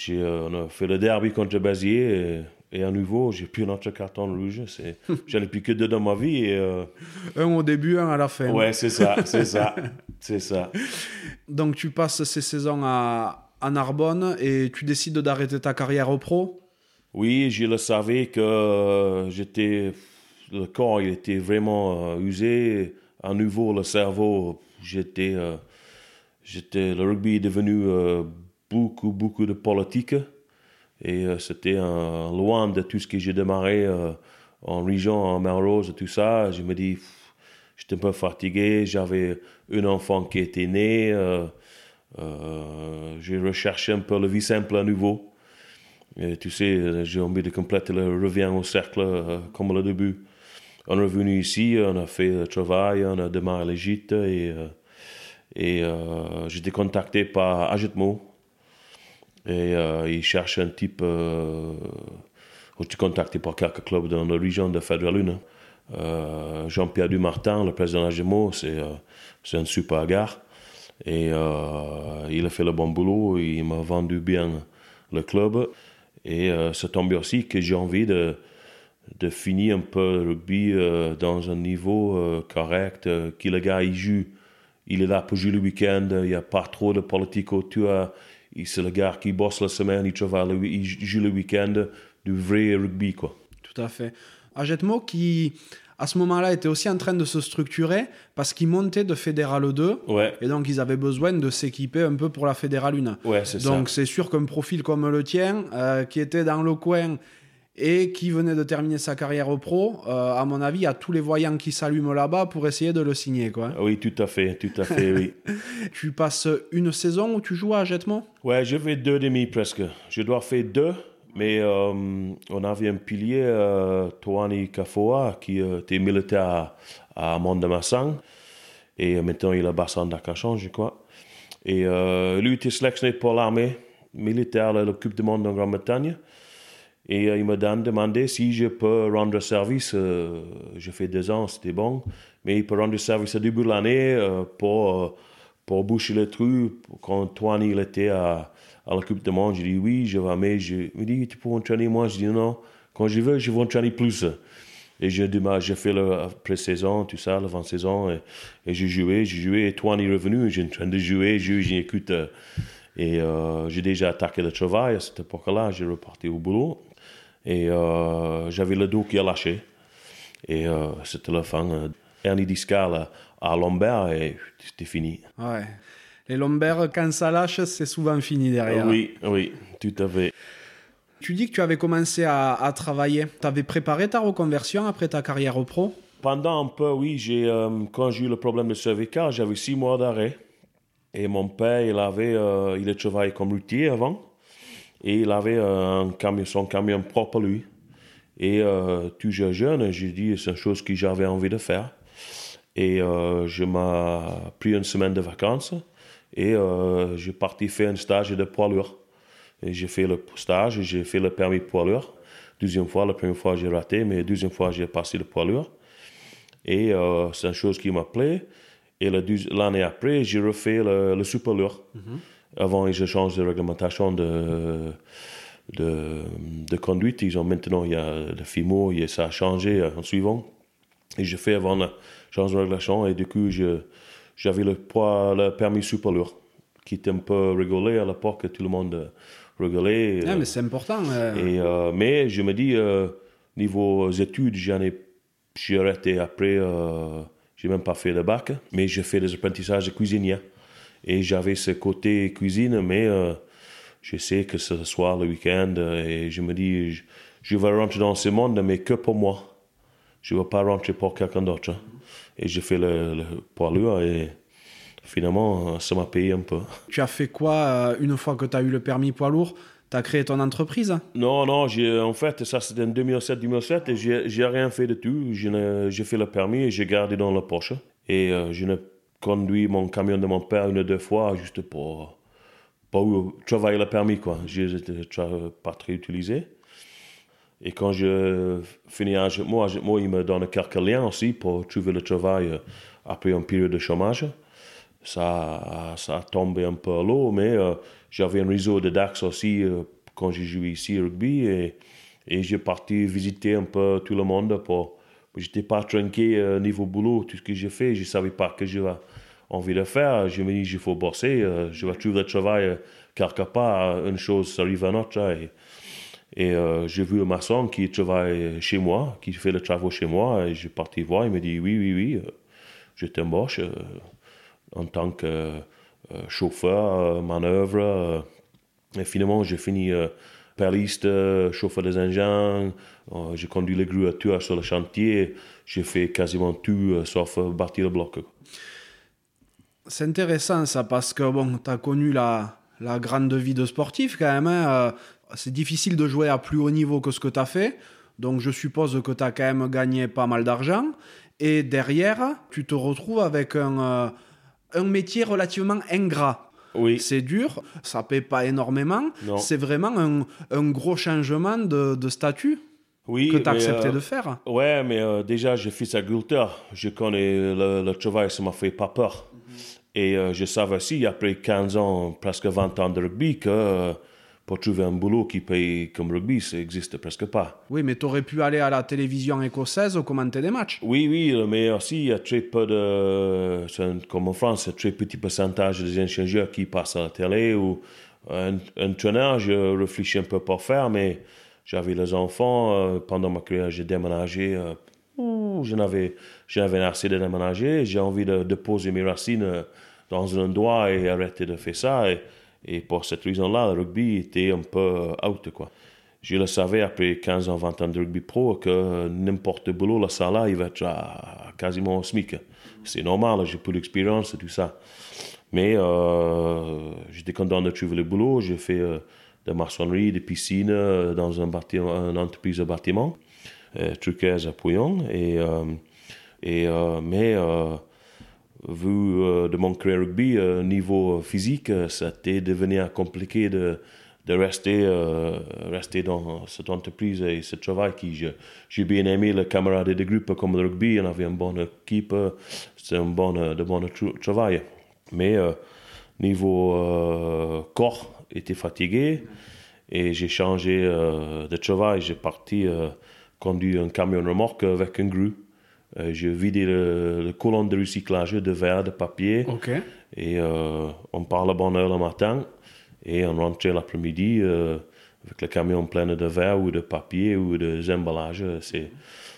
euh, on a fait le derby contre Béziers et, et à nouveau, j'ai plus notre carton rouge. J'en ai plus que deux dans ma vie. Et, euh, Un au début, un à la fin. ouais, c'est ça, c'est ça, c'est ça. Donc tu passes ces saisons à, à Narbonne et tu décides d'arrêter ta carrière au pro? Oui, je le savais que euh, j'étais, le corps il était vraiment euh, usé. À nouveau, le cerveau, j'étais, euh, j'étais, le rugby est devenu beaucoup, beaucoup de politique. Et euh, c'était loin de tout ce que j'ai démarré euh, en région, en Melrose tout ça. Je me dis, j'étais un peu fatigué. J'avais un enfant qui était né. euh, j'ai recherché un peu la vie simple à nouveau. Et tu sais, j'ai envie de compléter le revient au cercle comme le début. On est revenu ici, on a fait le travail, on a démarré le gîte et, été contacté par Agetmo. Et euh, il cherche un type. Euh, j'ai été contacté par quelques clubs dans la région de Fédéralune. Euh, Jean-Pierre Dumartin, le président d'Agetmo, c'est euh, c'est un super gars. Et il a fait le bon boulot, il m'a vendu bien le club. Et c'est tombé aussi que j'ai envie de, de finir un peu le rugby dans un niveau correct, que le gars il joue, il est là pour jouer le week-end, il n'y a pas trop de politique autour. C'est le gars qui bosse la semaine, il travaille, le- il joue le week-end, du vrai rugby quoi. Tout à fait. Agetmo qui, à ce moment-là, était aussi en train de se structurer parce qu'ils montaient de Fédéral 2 Ouais, et donc ils avaient besoin de s'équiper un peu pour la Fédéral 1. ouais. Donc c'est sûr qu'un profil comme le tien, euh, qui était dans le coin et qui venait de terminer sa carrière au pro, euh, à mon avis, il y a tous les voyants qui s'allument là-bas pour essayer de le signer. Quoi. Oui, tout à fait, tout à fait, oui. Tu passes une saison où tu joues à Jetmo Ouais, je fais deux demi presque. Je dois faire deux Mais euh, on avait un pilier, euh, Toani Kafoa, qui était militaire à, à Mont-de-Massin. Et maintenant, il est à Bassin d'Akachan, je crois. Et lui était sélectionné pour l'armée militaire, le Coupe du Monde en Grande-Bretagne. Et il m'a demandé si je peux rendre service. j'ai fait deux ans, c'était bon. Mais il peut rendre service au début de l'année pour, pour boucher le trou quand Toani il était à à la Coupe du Monde. Je dis oui, je vais, mais je me dis, tu peux entraîner moi Je dis non, quand je veux, je vais entraîner plus. Et j'ai fait la pré-saison, tout ça, l'avant-saison, et, et j'ai joué, j'ai joué, et est revenu, j'ai en train de jouer, j'ai j'écoute. Euh, et euh, j'ai déjà attaqué le travail à cette époque-là, j'ai reparti au boulot, et euh, j'avais le dos qui a lâché. Et c'était la fin. Ernie discal à lombaire, et c'était fini. Ouais. Les lombaires, quand ça lâche, c'est souvent fini derrière. Oui, oui, tout à fait. Tu dis que tu avais commencé à, travailler. Tu avais préparé ta reconversion après ta carrière au pro? Pendant un peu, oui. J'ai, euh, quand j'ai eu le problème de cervical, j'avais six mois d'arrêt. Et mon père, il avait, euh, il a travaillé comme routier avant. Et il avait son camion propre lui. Et euh, toujours jeune, j'ai dit, c'est une chose que j'avais envie de faire. Et je m'ai pris une semaine de vacances. Et euh, j'ai parti faire un stage de poids lourd. Et j'ai fait le stage, j'ai fait le permis poids lourd. Deuxième fois, la première fois j'ai raté, mais deuxième fois j'ai passé le poids lourd. Et euh, c'est une chose qui m'a plu. Et l'année après, j'ai refait le, super lourd. Mhm. Avant, ils changé de réglementation de, de, de, conduite. Ils ont maintenant, il y a le FIMO, et ça a changé en suivant. Et j'ai fait avant le changement de réglementation. Et du coup, je, j'avais le poids, le permis super lourd, qui était un peu rigolé à l'époque, tout le monde rigolait. Ah, mais c'est important. Et, euh, mais je me dis, euh, niveau études, j'en ai, j'ai arrêté après, euh, j'ai même pas fait le bac, mais j'ai fait des apprentissages de cuisinier. Et j'avais ce côté cuisine, mais euh, je sais que ce soir, le week-end, et je me dis, je, je, vais rentrer dans ce monde, mais que pour moi. Je ne vais pas rentrer pour quelqu'un d'autre. Et j'ai fait le, le poids lourd et finalement, ça m'a payé un peu. Tu as fait quoi euh, une fois que tu as eu le permis poids lourd? Tu as créé ton entreprise? Non, non, en fait, ça c'était en 2007-2007 et j'ai rien fait de tout. J'ai fait le permis et j'ai gardé dans la poche. Et euh, je n'ai conduit mon camion de mon père une ou deux fois juste pour, pour travailler le permis, quoi. Je n'étais pas très utilisé. Et quand je finis un moi, moi, il me donne quelques liens aussi pour trouver le travail après une période de chômage. Ça, ça a tombé un peu à l'eau, mais euh, j'avais un réseau de DAX aussi euh, quand j'ai joué ici au rugby et, et j'ai parti visiter un peu tout le monde pour. J'étais pas tranquille niveau boulot, tout ce que j'ai fait, je savais pas que j'avais envie de faire. Je me dis, il faut bosser, je vais trouver le travail quelque part, une chose arrive à une autre. Et, et euh, j'ai vu un maçon qui travaille chez moi, qui fait le travaux chez moi, et j'ai parti voir, il me dit oui, oui, oui, euh, je t'embauche euh, en tant que chauffeur, manœuvre. et finalement, j'ai fini perliste, chauffeur des engins, j'ai conduit les grues sur le chantier, j'ai fait quasiment tout sauf bâtir le bloc. C'est intéressant ça, parce que bon, tu as connu la, la grande vie de sportif quand même. Hein, c'est difficile de jouer à plus haut niveau que ce que tu as fait. Donc je suppose que tu as quand même gagné pas mal d'argent. Et derrière, tu te retrouves avec un, euh, un métier relativement ingrat. Oui. C'est dur, ça paie pas énormément. C'est vraiment un, un, gros changement de, de statut oui, que tu as accepté euh, de faire. Ouais, mais euh, déjà, je suis agriculteur. Je connais le, le travail, ça m'a fait pas peur. Mhm. Et je savais aussi, après 15 ans, presque 20 ans de rugby, que pour trouver un boulot qui paye comme rugby, ça n'existe presque pas. Oui, mais tu aurais pu aller à la télévision écossaise ou commenter des matchs. Oui, oui, mais aussi il y a très peu de. Comme en France, il y a très petit pourcentage des ingénieurs qui passent à la télé ou un, entraîneur, je réfléchis un peu pour faire, mais j'avais les enfants. Euh, pendant ma carrière, j'ai déménagé. Euh, je n'avais assez de déménager. J'ai envie de, de, poser mes racines euh, dans un endroit et arrêter de faire ça. Et, et pour cette raison-là, le rugby était un peu out, quoi. Je le savais après 15 ans, 20 ans de rugby pro que n'importe boulot, la salle il va être quasiment au SMIC. C'est normal, j'ai peu d'expérience et tout ça. Mais euh, j'étais content de trouver le boulot. J'ai fait euh, de maçonnerie, de piscine dans un bâtiment, une entreprise de bâtiment, truqueuse à Pouillon. Et, et, mais vu de mon carrière rugby, niveau physique, ça était devenu compliqué de, de rester, rester dans cette entreprise et ce travail qui j'ai bien aimé le camarade de groupe comme le rugby, on avait une bonne équipe, c'est un bon, de bon travail. Mais niveau corps, était fatigué et j'ai changé de travail. J'ai parti conduire un camion remorque avec un grue. J'ai vidé le, le, colonne de recyclage de verre, de papier. Et on part la bonne heure le matin et on rentrait l'après-midi avec le camion plein de verre ou de papier ou de emballages. C'est,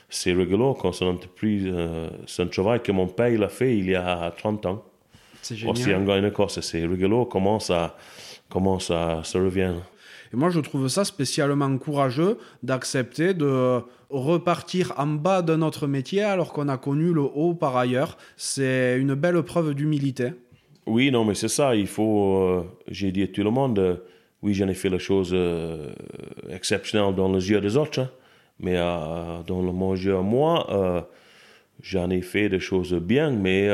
c'est rigolo quand c'est une entreprise. c'est un travail que mon père il a fait il y a 30 ans. C'est génial. Aussi en Écosse. C'est rigolo comment ça, comment ça, ça revient. Et moi, je trouve ça spécialement courageux d'accepter de repartir en bas de notre métier alors qu'on a connu le haut par ailleurs. C'est une belle preuve d'humilité. Oui, non, mais c'est ça. Il faut. J'ai dit à tout le monde, oui, j'en ai fait les choses exceptionnelles dans les yeux des autres, hein. mais dans le mon jeu, moi, j'en ai fait des choses bien, mais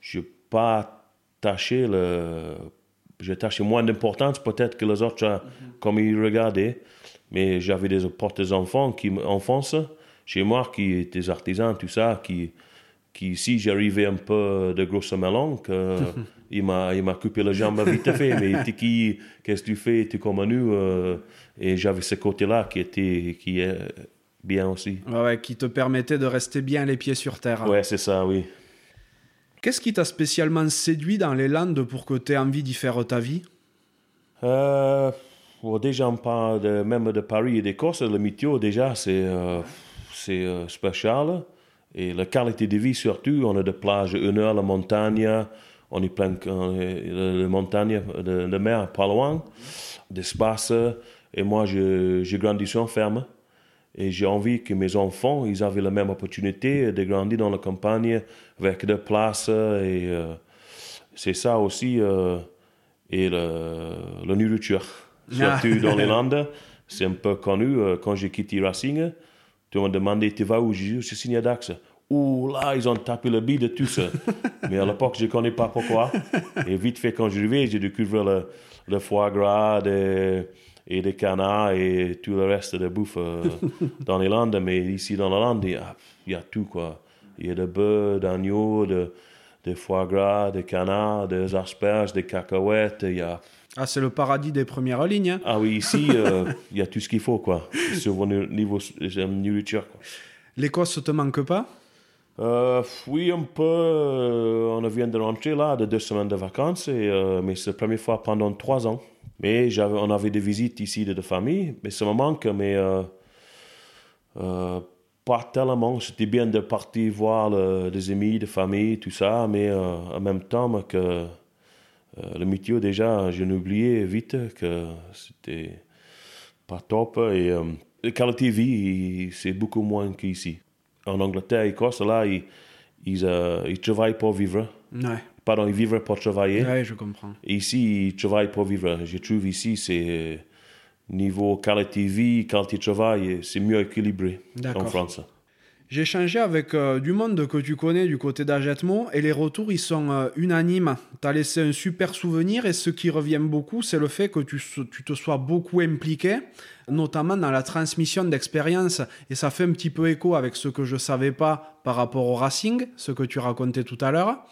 je n'ai pas tâché le j'ai tâché moins d'importance peut-être que les autres, mm -hmm. comme ils regardaient. Mais j'avais des portes enfants qui enfance chez moi qui étaient des artisans, tout ça, qui, qui si j'arrivais un peu de grosse il m'a il m'a coupé la jambe vite fait. Mais t'es qui, qu'est-ce que tu fais, tu comme nous euh, Et j'avais ce côté-là qui était qui est bien aussi. Ouais, ouais, qui te permettait de rester bien les pieds sur terre. Ouais, c'est ça, oui. Qu'est-ce qui t'a spécialement séduit dans les Landes pour que tu aies envie d'y faire ta vie? Euh, bon, Déjà, on parle de, même de Paris et d'Écosse. Le météo, déjà, c'est euh, c'est euh, spécial. Et la qualité de vie, surtout. On a des plages, une heure, la montagne. On est plein de la montagne, de, de mer, pas loin. D'espace. Et moi, j'ai grandi sur une ferme. Et j'ai envie que mes enfants, ils avaient la même opportunité de grandir dans la campagne avec des places. Et euh, c'est ça aussi. Euh, et le, la nourriture. Surtout dans les Landes. C'est un peu connu. Euh, quand j'ai quitté Racing, tu m'as demandé Tu vas où Je suis signé Dax. Ouh là, ils ont tapé le bide de tout ça. Mais à l'époque, je ne connais pas pourquoi. Et vite fait, quand je vais, j'ai découvert le, le foie gras, des et des canards et tout le reste de bouffe euh, dans les Landes. Mais ici dans la Lande, il y a, il y a tout quoi. Il y a de bœufs, d'agneaux, de, de foie gras, de canards, des asperges, des cacahuètes. Il y a... Ah, c'est le paradis des premières lignes. Hein? Ah oui, ici, euh, il y a tout ce qu'il faut quoi. Sur vos niveau nourriture. Quoi. L'Écosse te manque pas? Euh, oui, un peu. Euh, on vient de rentrer là, de deux semaines de vacances, et, euh, mais c'est la première fois pendant trois ans. Mais on avait des visites ici de, de famille, mais ça me manque, mais euh, euh, pas tellement. C'était bien de partir voir le, des amis, de famille, tout ça, mais euh, en même temps que le météo, déjà, j'ai oublié vite que c'était pas top. Et la qualité de vie, c'est beaucoup moins qu'ici. En Angleterre, Écosse, là, ils, ils, ils travaillent pour vivre. Ouais pardon, ils vivent pour travailler. Oui, je comprends. Et ici, ils travaillent pour vivre. Je trouve ici, c'est niveau qualité de vie, qualité de travail, c'est mieux équilibré en France. J'ai échangé avec euh, du monde que tu connais du côté d'Agetmo et les retours ils sont euh, unanimes. Tu as laissé un super souvenir et ce qui revient beaucoup, c'est le fait que tu, tu, te sois beaucoup impliqué, notamment dans la transmission d'expérience. Et ça fait un petit peu écho avec ce que je ne savais pas par rapport au racing, ce que tu racontais tout à l'heure.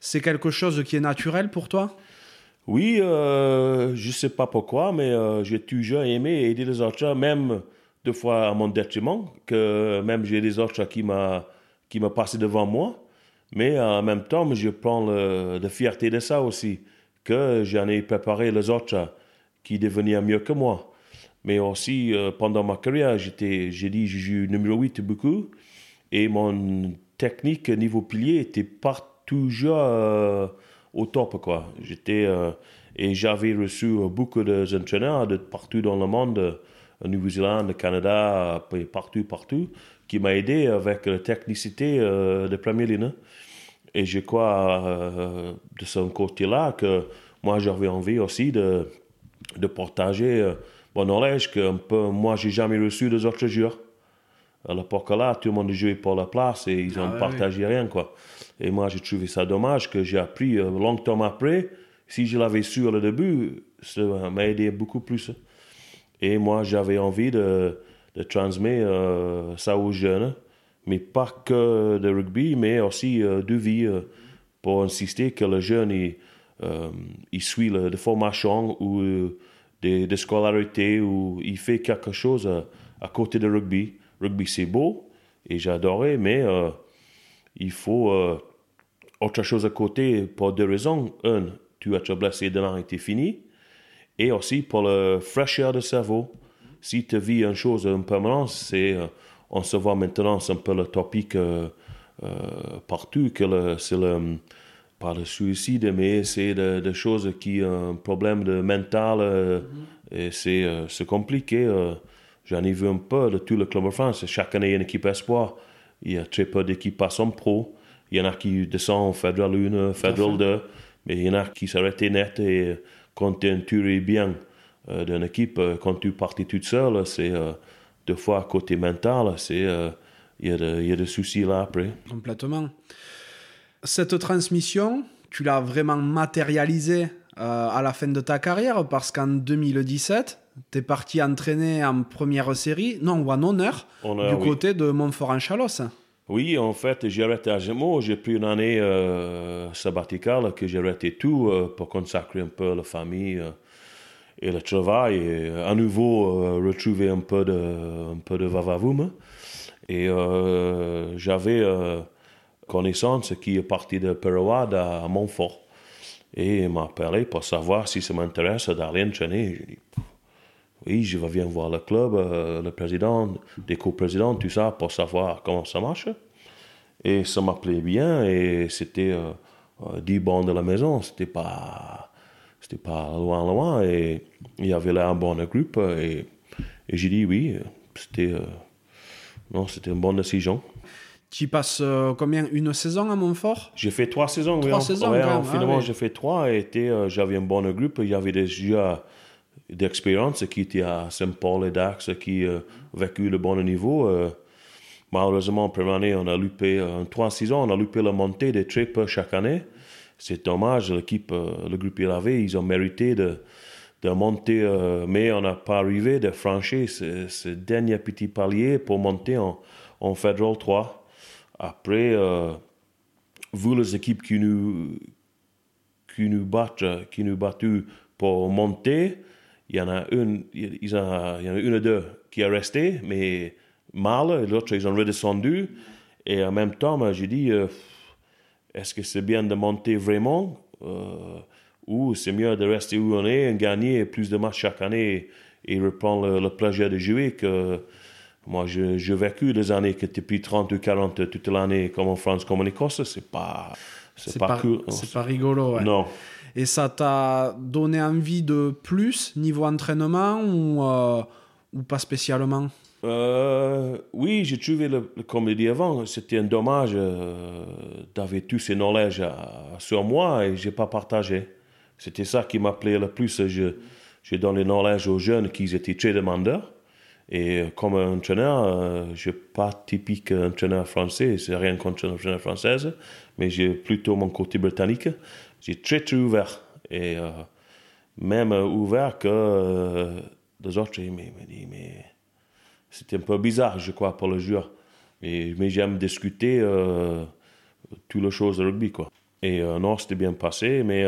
C'est quelque chose qui est naturel pour toi? Oui, euh, je ne sais pas pourquoi, mais euh, j'ai toujours aimé aider les autres, même deux fois à mon détriment, que même j'ai des autres qui m'ont qui passé devant moi. Mais en même temps, je prends de fierté de ça aussi, que j'en ai préparé les autres qui devenaient mieux que moi. Mais aussi, euh, pendant ma carrière, j'étais, j'ai dit, je joue numéro 8 beaucoup, et mon technique niveau pilier était partout toujours euh, au top, quoi. J'étais... Euh, et j'avais reçu beaucoup d'entraîneurs de partout dans le monde, Nouvelle-Zélande, Canada, partout, partout, qui m'ont aidé avec la technicité euh, de première ligne. Et je crois, de ce côté-là, que moi, j'avais envie aussi de, de partager euh, mon knowledge que peu, moi, j'ai jamais reçu des autres joueurs. À l'époque là, tout le monde jouait pour la place et ils n'ont Ah partagé rien, quoi. Et moi, j'ai trouvé ça dommage que j'ai appris euh, longtemps après. Si je l'avais su au début, ça m'a aidé beaucoup plus. Et moi, j'avais envie de, de transmettre euh, ça aux jeunes, mais pas que de rugby, mais aussi euh, de vie, pour insister que le jeune, il, il suit de formation ou euh, de, de scolarité ou il fait quelque chose à, côté de rugby. Rugby, c'est beau et j'adorais, mais il faut autre chose à côté pour deux raisons. Un, tu as été blessé de et c'est fini. Et aussi pour la fraîcheur de cerveau. Si tu vis une chose en permanence, c'est, euh, on se voit maintenant, c'est un peu le topic euh, euh, partout, que le- c'est le, pas le suicide, mais c'est des de choses qui ont un problème de mental, euh, et c'est, c'est compliqué. J'en ai vu un peu de tout le club de France. Chaque année, il y a une équipe espoir. Il y a très peu d'équipes passent en pro. Il y en a qui descendent en Fédéral 1, Fédéral 2, mais il y en a qui s'arrêtent net et euh, quand tu es bien euh, d'une équipe, euh, quand tu partais toute seule, c'est euh, deux fois côté mental, c'est euh, il y, a y des soucis là après. Complètement. Cette transmission, tu l'as vraiment matérialisée à la fin de ta carrière parce qu'en 2017, tu es parti entraîner en première série, non, ou en honneur, Honneur, du oui. côté de Montfort-en-Chalosse. Oui, en fait, j'ai arrêté à Gémeaux. J'ai pris une année euh, sabbaticale que j'ai arrêté tout euh, pour consacrer un peu la famille euh, et le travail et euh, à nouveau retrouver un peu de, un peu de vavavoum. Et j'avais connaissance qui est parti de Perouade à Montfort. Et il m'a appelé pour savoir si ça m'intéresse d'aller entraîner. Oui, je vais bien voir le club, euh, le président, des co-présidents, tout ça, pour savoir comment ça marche. Et ça m'appelait bien et c'était euh, euh, 10 bancs de la maison, c'était pas, c'était pas loin, loin. Et il y avait là un bon groupe et, et j'ai dit oui, c'était, euh, non, c'était une bonne décision. Tu passes euh, combien Une saison à Montfort? J'ai fait trois saisons. oui, Trois en- saisons, ouais, quand en- même, ah finalement, j'ai fait trois et euh, j'avais un bon groupe. Il y avait des joueurs d'expérience qui étaient à Saint-Paul et Dax qui ont vécu le bon niveau. euh. malheureusement, première année, on a loupé, euh, en trois saisons, on a loupé la montée des tripes chaque année. C'est dommage, l'équipe, euh, le groupe avait, ils ont mérité de, de monter, euh, mais on n'a pas arrivé de franchir ce, ce dernier petit palier pour monter en, en Federal 3. Après, euh, vous les équipes qui nous, qui nous battent, euh, qui nous battu pour monter, il y en a une, il y en a, il y en a une ou deux qui est resté, mais mal, et l'autre ils ont redescendu. Et en même temps, moi, j'ai dit, euh, est-ce que c'est bien de monter vraiment? Euh, ou c'est mieux de rester où on est et gagner plus de matchs chaque année et reprendre le, le plaisir de jouer que moi, j'ai vécu des années que plus 30 ou 40 toute l'année comme en France, comme en Écosse, c'est pas, c'est C'est pas, pas, cool. c'est pas rigolo. ouais. Non. Et ça t'a donné envie de plus niveau entraînement ou, euh, ou pas spécialement? Euh, oui, j'ai trouvé, comme je dit avant, c'était un dommage euh, d'avoir tous ces knowledge à- sur moi et je n'ai pas partagé. C'était ça qui m'appelait le plus. Je, j'ai donné le knowledge aux jeunes qui étaient très demandeurs. Et euh, comme entraîneur, euh, je ne suis pas typique entraîneur français, c'est rien contre l'entraîneur française, mais j'ai plutôt mon côté britannique. J'ai très très ouvert. Et euh, même euh, ouvert que euh, les autres, ils me disent, mais c'était un peu bizarre, je crois, pour le joueur. Mais, mais j'aime discuter euh, toutes les choses de rugby, quoi. Et euh, non, c'était bien passé, mais,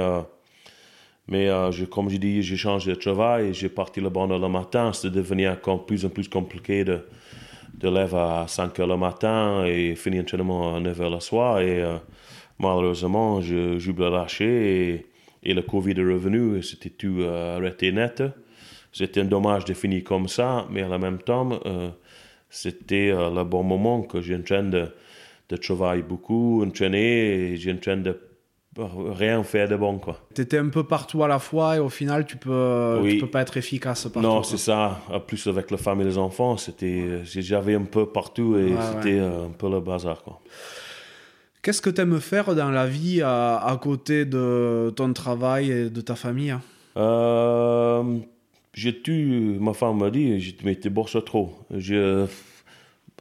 mais je, comme je dis, j'ai changé de travail j'ai parti le bon le matin. C'était devenu encore plus en plus compliqué de, de lever à 5 heures le matin et finir l'entraînement à 9 heures le soir. Malheureusement, je, j'ai lâché et, et le Covid est revenu et c'était tout euh, arrêté net. C'était un dommage de finir comme ça, mais en même temps, euh, c'était euh, le bon moment que j'ai en train de, de travailler beaucoup, entraîner, et j'ai en train de rien faire de bon, quoi. T'étais un peu partout à la fois et au final tu peux, Oui. tu peux pas être efficace partout. non, c'est ça. En plus, avec la famille et les enfants, c'était, j'avais un peu partout et Ouais, c'était un peu le bazar, quoi. Qu'est-ce que t'aimes faire dans la vie à, côté de ton travail et de ta famille Euh, j'ai tu, ma femme m'a dit, je te bosse trop. Je,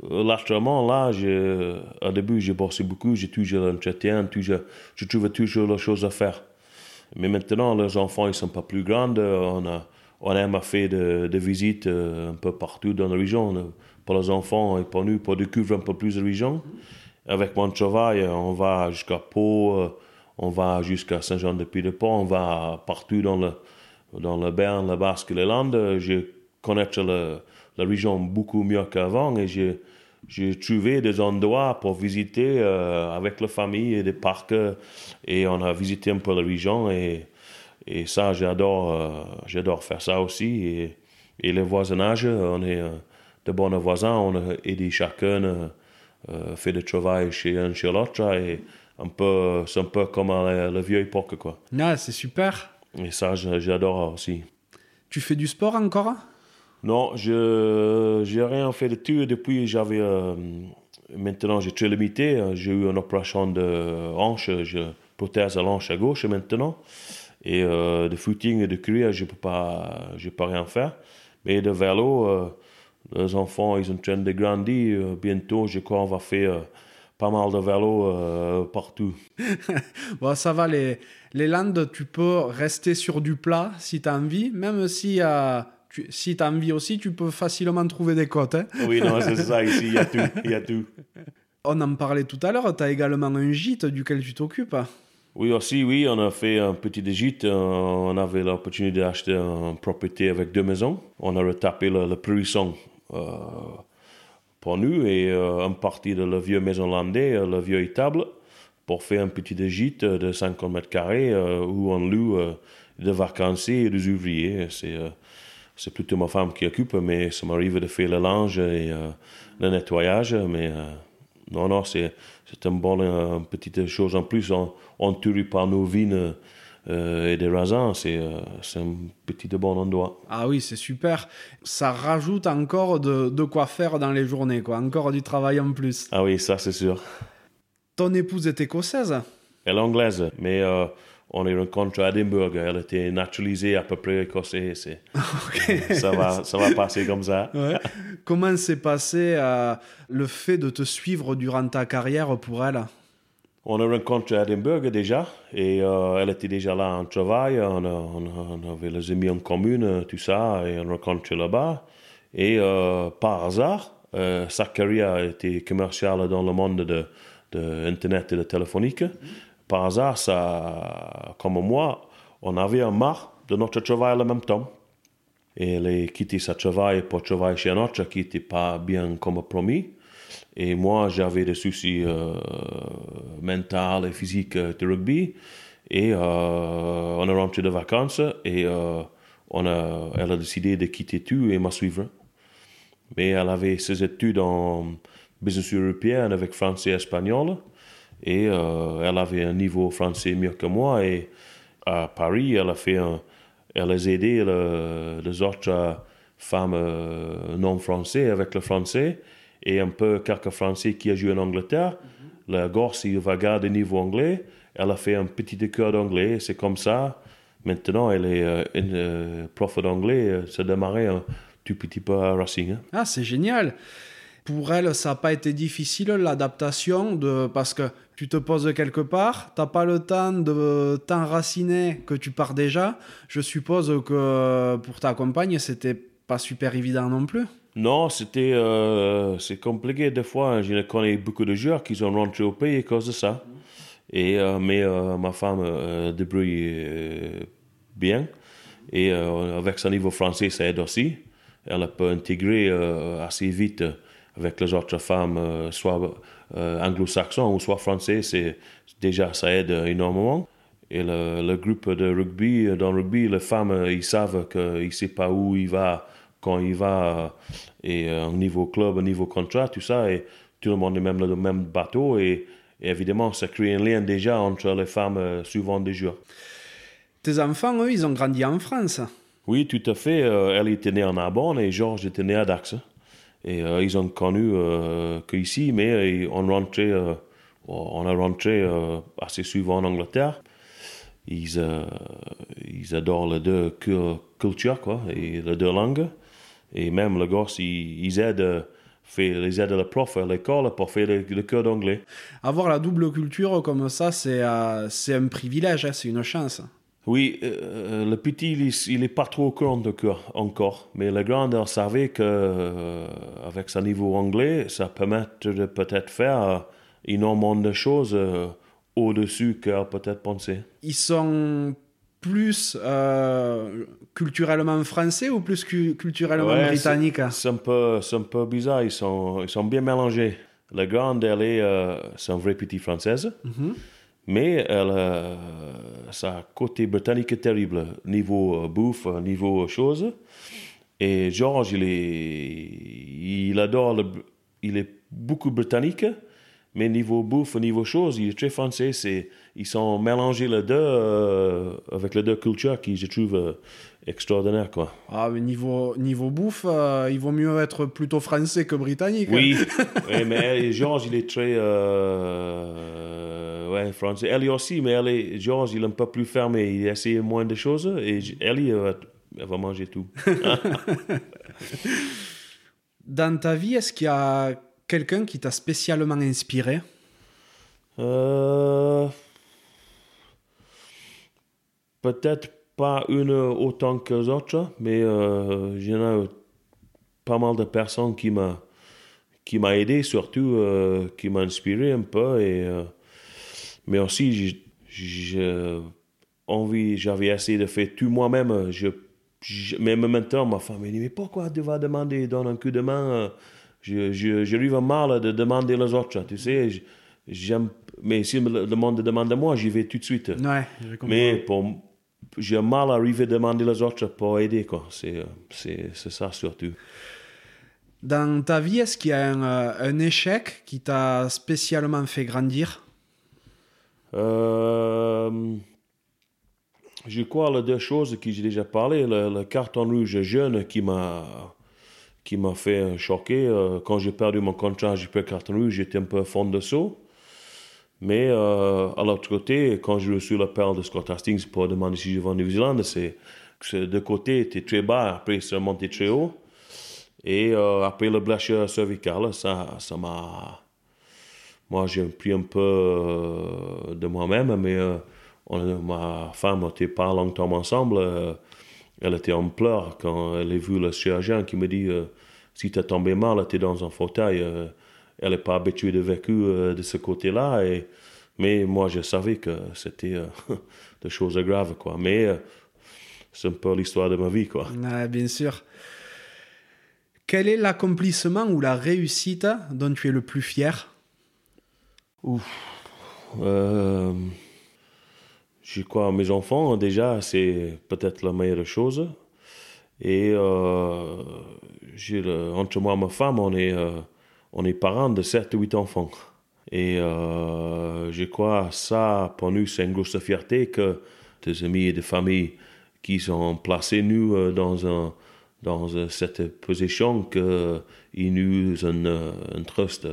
Lâchement, là, je, au début, j'ai bossé beaucoup, j'ai toujours l'entretien, toujours, je trouvais toujours la chose à faire. Mais maintenant, les enfants, ils sont pas plus grands. On a, on a fait des de visites un peu partout dans la région. Pour les enfants et pour nous, pour découvrir un peu plus de région. Avec mon travail, on va jusqu'à Pau, on va jusqu'à Saint-Jean-de-Puy-de-Pont, on va partout dans le, dans le Berne, le Basque, les Landes. Je connais la région beaucoup mieux qu'avant et j'ai j'ai trouvé des endroits pour visiter euh, avec la famille et des parcs et on a visité un peu la région et, et ça j'adore euh, j'adore faire ça aussi et, et le voisinage on est euh, de bons voisins on a aidé chacun fait du travail chez un chez l'autre et un peu c'est un peu comme à la, vieille époque quoi ah c'est super et ça j'adore aussi tu fais du sport encore? Non, je n'ai rien fait de tout depuis j'avais. Euh, maintenant, j'ai très limité. J'ai eu une opération de hanche, je prothèse à l'hanche à gauche maintenant. Et euh, de footing et de cuir, je ne peux pas, pas rien faire. Mais de vélo, euh, les enfants, ils sont en train de grandir. bientôt, je crois, on va faire pas mal de vélo partout. bon, ça va, les, les Landes, tu peux rester sur du plat si tu as envie, même si si tu as envie aussi, tu peux facilement trouver des côtes. Hein. oui, non, c'est ça, ici, il y a tout. Y a tout. On en parlait tout à l'heure, tu as également un gîte duquel tu t'occupes. Oui, aussi, oui, on a fait un petit gîte. Euh, on avait l'opportunité d'acheter une propriété avec deux maisons. On a retapé le, le euh, pour nous et euh, une partie de la vieille maison landais, la vieille table, pour faire un petit gîte de 50 mètres carrés où on loue des vacanciers et des ouvriers. C'est c'est plutôt ma femme qui occupe, mais ça m'arrive de faire le linge et euh, le nettoyage. Mais euh, non, non, c'est, une bonne euh, petite chose en plus. On, on tue par nos vignes et des raisins. C'est, c'est un petit bon endroit. Ah oui, c'est super. Ça rajoute encore de, de, quoi faire dans les journées, quoi. Encore du travail en plus. Ah oui, ça c'est sûr. Ton épouse est écossaise? Elle est anglaise, mais on est rencontré à Edinburgh. Elle était naturalisée à peu près écossaise. ça, va, ça va passer comme ça. Comment s'est passé euh, le fait de te suivre durant ta carrière pour elle? On a rencontré à Edinburgh déjà et euh, elle était déjà là en travail. On, avait les amis en commune, tout ça, et on a rencontré là-bas. Et euh, par hasard, sa carrière était commerciale dans le monde de, de Internet et de téléphonique par hasard, ça, comme moi, on avait un marre de notre travail en même temps. Et elle a quitté sa travail pour travailler chez un autre qui n'était pas bien comme promis. Et moi, j'avais des soucis euh, mentaux et physiques de rugby. Et euh, on est rentré de vacances et euh, on a, elle a décidé de quitter tout et m'a suivre. Mais elle avait ses études en business européen avec français et espagnol. Et euh, elle avait un niveau français mieux que moi. Et à Paris, elle a fait elle a aidé les autres femmes euh, non français avec le français et un peu quelques français qui a joué en Angleterre. La gosse, il va garder niveau anglais. Elle a fait un petit cours d'anglais. C'est comme ça. Maintenant, elle est euh, une prof d'anglais. Ça a démarré un tout petit peu à Racing. Hein. Ah, c'est génial pour elle, ça n'a pas été difficile l'adaptation de parce que tu te poses quelque part, tu n'as pas le temps de t'enraciner que tu pars déjà. Je suppose que pour ta compagne, c'était pas super évident non plus. Non, c'était euh, c'est compliqué des fois. Je connais beaucoup de joueurs qui sont rentrés au pays à cause de ça. Et euh, mais euh, ma femme débrouille bien et avec son niveau français, ça aide aussi. Elle peut intégrer assez vite avec les autres femmes, soit anglo-saxons ou soit français, déjà ça aide énormément. Et le, groupe de rugby, dans le rugby, les femmes, ils savent qu'ils ne savent pas où il va, quand il va, et euh, au niveau club, au niveau contrat, tout ça, et tout le monde est même dans le même bateau, et, évidemment, ça crée un lien déjà entre les femmes souvent des jours. Tes enfants, eux, ils ont grandi en France Oui, tout à fait. elle était née en Arbonne et Georges était né à Dax. Et euh, ils ont connu euh, qu'ici, mais on, rentrait, euh, on a rentré assez souvent en Angleterre. ils, euh, ils adorent les deux cultures, quoi, et les deux langues. Et même les gosses, ils, aident, fait, les aident le prof à l'école pour faire le, le cours d'anglais. Avoir la double culture comme ça, c'est euh, un privilège, hein, c'est une chance. Oui, euh, le petit, il n'est pas trop au courant de cœur encore, mais le grand, il savait que euh, avec son niveau anglais, ça permet de peut-être faire énormément de choses euh, au-dessus qu'elle peut-être pensé. Ils sont plus euh, culturellement français ou plus cu- culturellement Ouais, britanniques c'est- un, peu, un peu bizarre, ils sont, ils sont bien mélangés. La grande, elle est, euh, c'est une vraie petite française, mais elle a sa côté britannique est terrible, niveau euh, bouffe, euh, niveau choses. Et George, il, est, il adore, le, il est beaucoup britannique, mais niveau bouffe, niveau choses, il est très français. C'est, ils sont mélangés les deux euh, avec les deux cultures qui je trouve euh, extraordinaire, quoi. Ah, mais niveau, niveau bouffe, euh, il vaut mieux être plutôt français que britannique. hein. Oui, oui, mais Georges, il est très euh, ouais, français. Elle aussi, mais elle est, Georges, il est un peu plus fermé. Il essaie moins de choses et elle, elle va, elle va manger tout. Dans ta vie, est-ce qu'il y a quelqu'un qui t'a spécialement inspiré? Euh, Peut-être pas une autant que les autres, mais euh, il y en a pas mal de personnes qui m'a qui m'a aidé, surtout euh, qui m'a inspiré un peu. Et, euh, mais aussi, j'avais essayé de faire tout moi-même. Je, je, même maintenant, ma femme me dit Mais pourquoi tu vas demander, donne un coup de main? Euh, je, je, J'arrive mal de demander les autres, tu sais. J'aime, mais si le le monde demande à moi, j'y vais tout de suite. Ouais, je comprends. Mais pour, j'ai mal à arriver à demander les autres pour aider, quoi. C'est, euh, c'est, c'est ça surtout. Dans ta vie, est-ce qu'il y a un, euh, un échec qui t'a spécialement fait grandir? Euh, je crois les deux choses que j'ai déjà parlé. Le, le carton rouge jeune qui m'a qui m'a fait choquer. quand j'ai perdu mon contrat, j'ai pris le carton rouge, j'étais un peu fond de saut. Mais euh, à l'autre côté, quand j'ai reçu l'appel de Scott Hastings pour demander si je vais en Nouvelle-Zélande, c'est que de côté était très bas, après c'est monté très haut. Et euh, après le blessure cervicale, ça ça m'a moi, j'ai pris un peu euh, de moi-même, mais euh, ma femme n'était pas longtemps ensemble. elle était en pleurs quand elle a vu le chirurgien qui me dit si tu es tombé mal, tu es dans un fauteuil. Elle n'est pas habituée de vécu euh, de ce côté-là. Et, mais moi, je savais que c'était euh, des choses graves. Quoi. Mais euh, c'est un peu l'histoire de ma vie. Quoi. Ouais, Bien sûr. Quel est l'accomplissement ou la réussite dont tu es le plus fier? Euh, je crois mes enfants, déjà, c'est peut-être la meilleure chose. Et j'ai entre moi et ma femme, on est, on est parents de 7 ou 8 enfants. Et euh, je crois ça, pour nous, c'est une grosse fierté que des amis et des familles qui sont placés, nous, euh, dans, un, dans euh, cette position qu'ils nous ont euh, un trust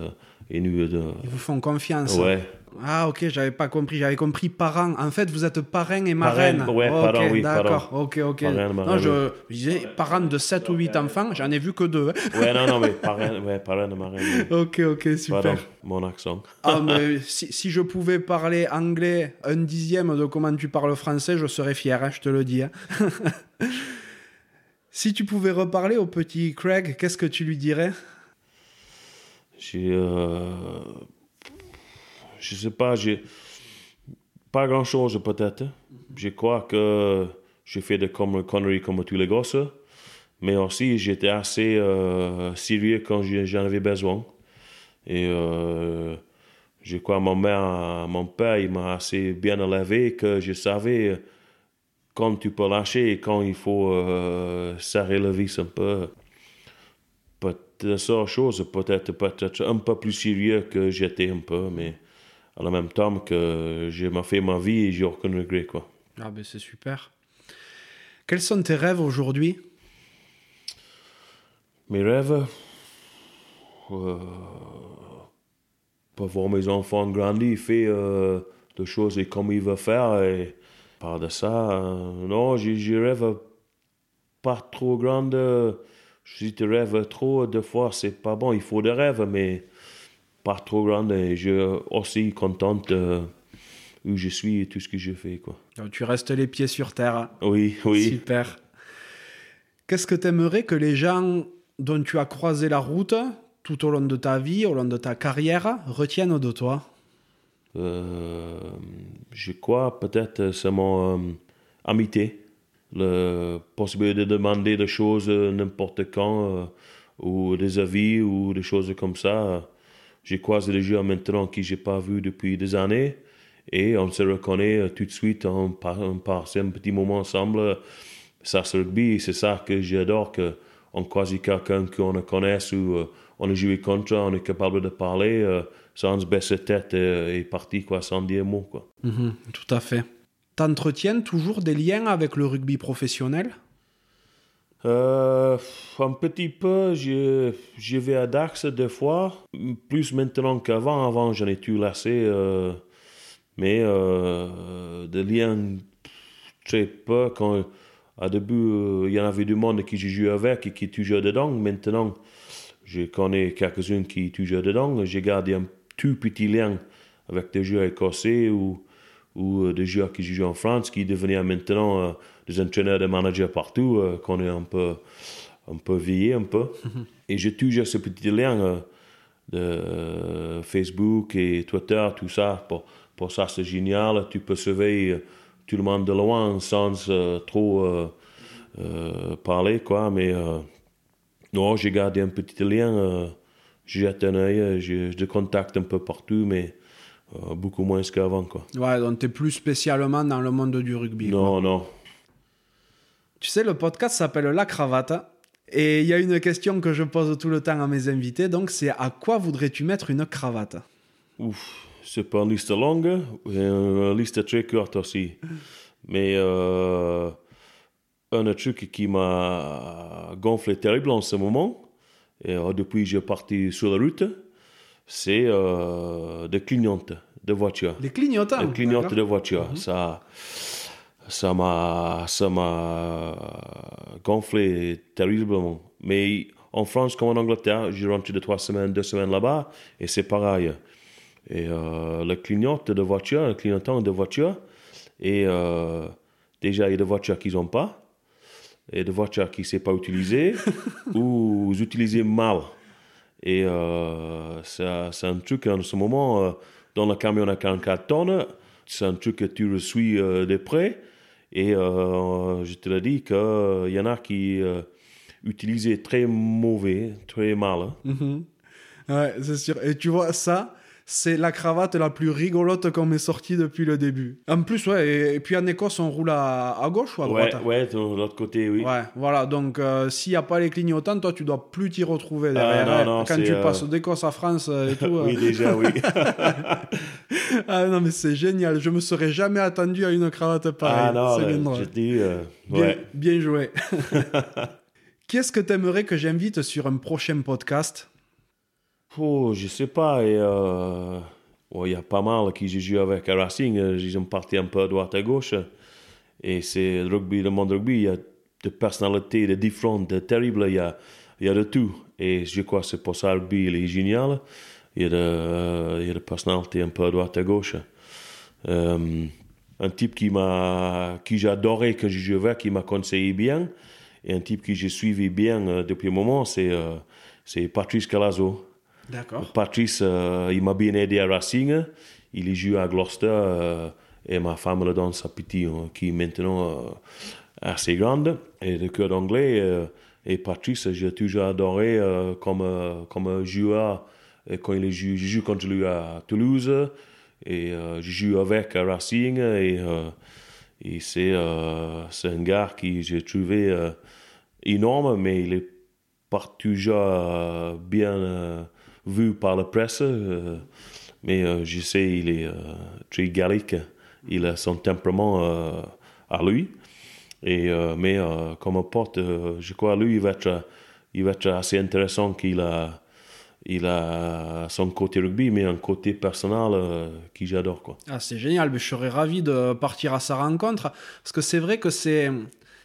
et nous... Ils vous font confiance ouais. Ah, ok, j'avais pas compris. J'avais compris parents. En fait, vous êtes parrain et marraine. Parrain, ouais, parrain, oui, D'accord, ok, ok. Parrain, marraine, non, je, je disais parents de 7 ou 8 enfants, j'en ai vu que deux. hein. Ouais, non, non, mais parrain, ouais, parrain de marraine. oui. ok, ok, super. Pardon, mon accent. Ah, mais si, si je pouvais parler anglais un dixième de comment tu parles français, je serais fier, hein, je te le dis. hein. si tu pouvais reparler au petit Craig, qu'est-ce que tu lui dirais? J'ai. Euh, je sais pas, j'ai. Pas grand-chose peut-être. Je crois que j'ai fait des con- conneries comme tous les gosses. Mais aussi, j'étais assez euh, sérieux quand j'en avais besoin. Et euh, je crois que mon, mère, mon père, m'a assez bien élevé que je savais quand tu peux lâcher et quand il faut euh, serrer le vis un peu. Peut-être seule chose, peut-être peut-être un peu plus sérieux que j'étais un peu, mais en même temps que j'ai fait ma vie et j'ai aucun regret, quoi. Ah, ben c'est super. Quels sont tes rêves aujourd'hui? Mes rêves, euh, pour voir mes enfants grandir, faire euh, des choses comme ils veulent faire et, Par de ça, non, je, rêve pas trop grande. Si tu rêves trop, deux fois, c'est pas bon. Il faut des rêves, mais pas trop grande. Et je suis aussi contente où je suis et tout ce que je fais. Quoi. tu restes les pieds sur terre. Oui, oui. Super. Qu'est-ce que tu aimerais que les gens dont tu as croisé la route tout au long de ta vie, au long de ta carrière, retiennent de toi? Euh, Je crois peut-être c'est mon euh, amitié, la possibilité de demander des choses n'importe quand, euh, ou des avis, ou des choses comme ça. J'ai croisé des gens maintenant que je n'ai pas vu depuis des années et on se reconnaît tout de suite, on, passe un petit moment ensemble. Ça, c'est rugby, c'est ça que j'adore, qu'on croise quelqu'un qu'on connaisse ou on a joué contre, on est capable de parler euh, sans se baisser tête et, partir quoi, sans dire mot. Quoi. Mhm, tout à fait. T'entretiens toujours des liens avec le rugby professionnel? Euh, un petit peu, je, je, vais à Dax des fois, plus maintenant qu'avant. Avant, j'en ai tout lassé, euh, mais des liens très peu. Quand, à début, il y en avait du monde qui je jouais avec et qui toujours dedans. Maintenant, je connais quelques-unes qui toujours dedans. J'ai gardé un tout petit lien avec des joueurs écossais ou, ou euh, des joueurs qui jouent en France, qui devenaient maintenant euh, des entraîneurs, des managers partout, euh, qu'on est un peu, un peu un peu. Et j'ai toujours ce petit lien de Facebook et Twitter, tout ça. Pour, pour ça, c'est génial. Tu peux surveiller tout le monde de loin sans trop parler, quoi. Mais non, j'ai gardé un petit lien. Euh, j'ai jette un œil, euh, je, je contacte un peu partout, mais euh, beaucoup moins qu'avant. Quoi. Ouais, donc tu es plus spécialement dans le monde du rugby. Non, non. Tu sais, le podcast s'appelle La Cravate. Et il y a une question que je pose tout le temps à mes invités, donc c'est à quoi voudrais-tu mettre une cravate? Ouf, c'est pas une liste longue, une liste très courte aussi. Mais euh, un truc qui m'a gonflé terrible en ce moment, et euh, depuis que je suis parti sur la route, c'est euh, des clignotes de voiture. Des clignotants Des clignotes de voiture. Mhm. Ça ça m'a ça m'a gonflé terriblement. Mais en France comme en Angleterre, j'ai rentré de trois semaines, deux semaines là-bas, et c'est pareil. Et euh, le clignote de voiture, le clignotant de voiture, et euh, déjà il y a des voitures qu'ils n'ont pas et de voitures qui ne sont pas utilisées ou utilisées mal. Et euh, c'est un truc en ce moment, euh, dans le camion à 44 tonnes, c'est un truc que tu reçois euh, de près. Et euh, je te l'ai dit qu'il y en a qui utilisaient très mauvais, très mal. Hein. Mm-hmm. Ouais, c'est sûr. Et tu vois, ça, c'est la cravate la plus rigolote qu'on m'ait sortie depuis le début. En plus, ouais, et, puis en Écosse, on roule à, gauche ou à droite? Ouais, de l'autre côté, oui. Ouais, voilà, donc euh, s'il n'y a pas les clignotants, toi, tu dois plus t'y retrouver derrière. Ah, non, non, Quand tu euh, passes d'Écosse à France euh, et tout. oui, déjà, oui. ah non, mais c'est génial. Je me serais jamais attendu à une cravate pareille. Ah non, je dis, bien, bien joué. Qu'est-ce que tu aimerais que j'invite sur un prochain podcast? Oh, je sais pas. Et, euh, il y a pas mal qui jouent avec Racing. Ils sont partis un peu à droite à gauche. Et c'est le rugby, le monde rugby. Il y a des personnalités, des différentes, terribles. Il y a, il y a de tout. Et je crois que c'est pour ça le rugby il est génial. Il des, il y a des personnalités un peu à droite à gauche. Euh, un type qui m'a, qui j'adorais quand je jouais, qui m'a conseillé bien. Et un type que j'ai suivi bien euh, depuis un moment, c'est, c'est Patrice Calazo. Patrice, euh, il m'a bien aidé à Racing. Il joué à Gloucester euh, et ma femme le donne sa petite hein, qui est maintenant euh, assez grande et de cœur d'anglais. et Patrice, j'ai toujours adoré comme, comme joueur. Quand il joue, je joue je lui à Toulouse et je joue avec à Racing et, et c'est un gars qui j'ai trouvé énorme, mais il est pas toujours bien vu par la presse, euh, mais euh, je sais il est euh, très gallique, il a son tempérament à lui. Et, mais comme un pote, je crois lui, il va être, assez intéressant qu'il a, il a son côté rugby, mais un côté personnel euh, qui j'adore. Quoi. Ah, c'est génial, mais je serais ravi de partir à sa rencontre, parce que c'est vrai que c'est,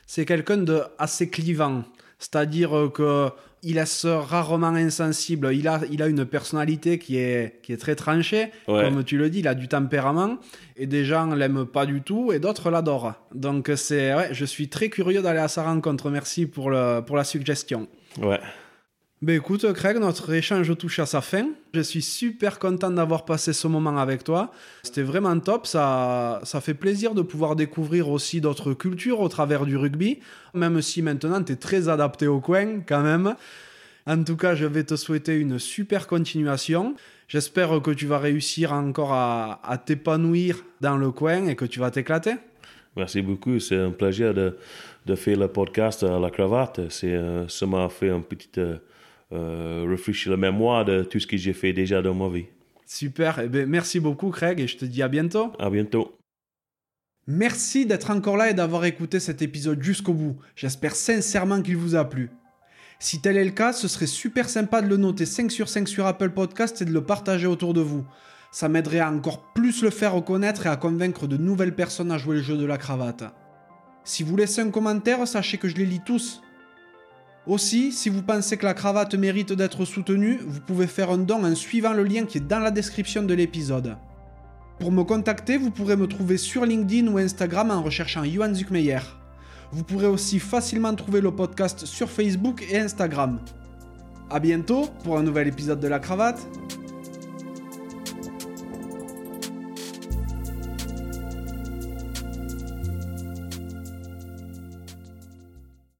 c'est quelqu'un de assez clivant. C'est-à-dire que il laisse rarement insensible. Il a, il a une personnalité qui est, qui est très tranchée. Comme tu le dis, il a du tempérament. Et des gens l'aiment pas du tout et d'autres l'adorent. Donc, c'est, ouais, je suis très curieux d'aller à sa rencontre. Merci pour, le, pour la suggestion. Ouais. Ben écoute, Craig, notre échange touche à sa fin. Je suis super content d'avoir passé ce moment avec toi. C'était vraiment top. Ça, ça fait plaisir de pouvoir découvrir aussi d'autres cultures au travers du rugby, même si maintenant tu es très adapté au coin quand même. En tout cas, je vais te souhaiter une super continuation. J'espère que tu vas réussir encore à, t'épanouir dans le coin et que tu vas t'éclater. Merci beaucoup. C'est un plaisir de, de, faire le podcast à la cravate. Euh, ça m'a fait un petit. Euh, euh, réfléchir la mémoire de tout ce que j'ai fait déjà dans ma vie. Super, eh bien, merci beaucoup Craig et je te dis à bientôt. À bientôt. Merci d'être encore là et d'avoir écouté cet épisode jusqu'au bout. J'espère sincèrement qu'il vous a plu. Si tel est le cas, ce serait super sympa de le noter 5 sur 5 sur Apple Podcast et de le partager autour de vous. Ça m'aiderait à encore plus le faire reconnaître et à convaincre de nouvelles personnes à jouer le jeu de la cravate. Si vous laissez un commentaire, sachez que je les lis tous. Aussi, si vous pensez que la cravate mérite d'être soutenue, vous pouvez faire un don en suivant le lien qui est dans la description de l'épisode. Pour me contacter, vous pourrez me trouver sur LinkedIn ou Instagram en recherchant Johan Zuckmeyer. Vous pourrez aussi facilement trouver le podcast sur Facebook et Instagram. A bientôt pour un nouvel épisode de la cravate.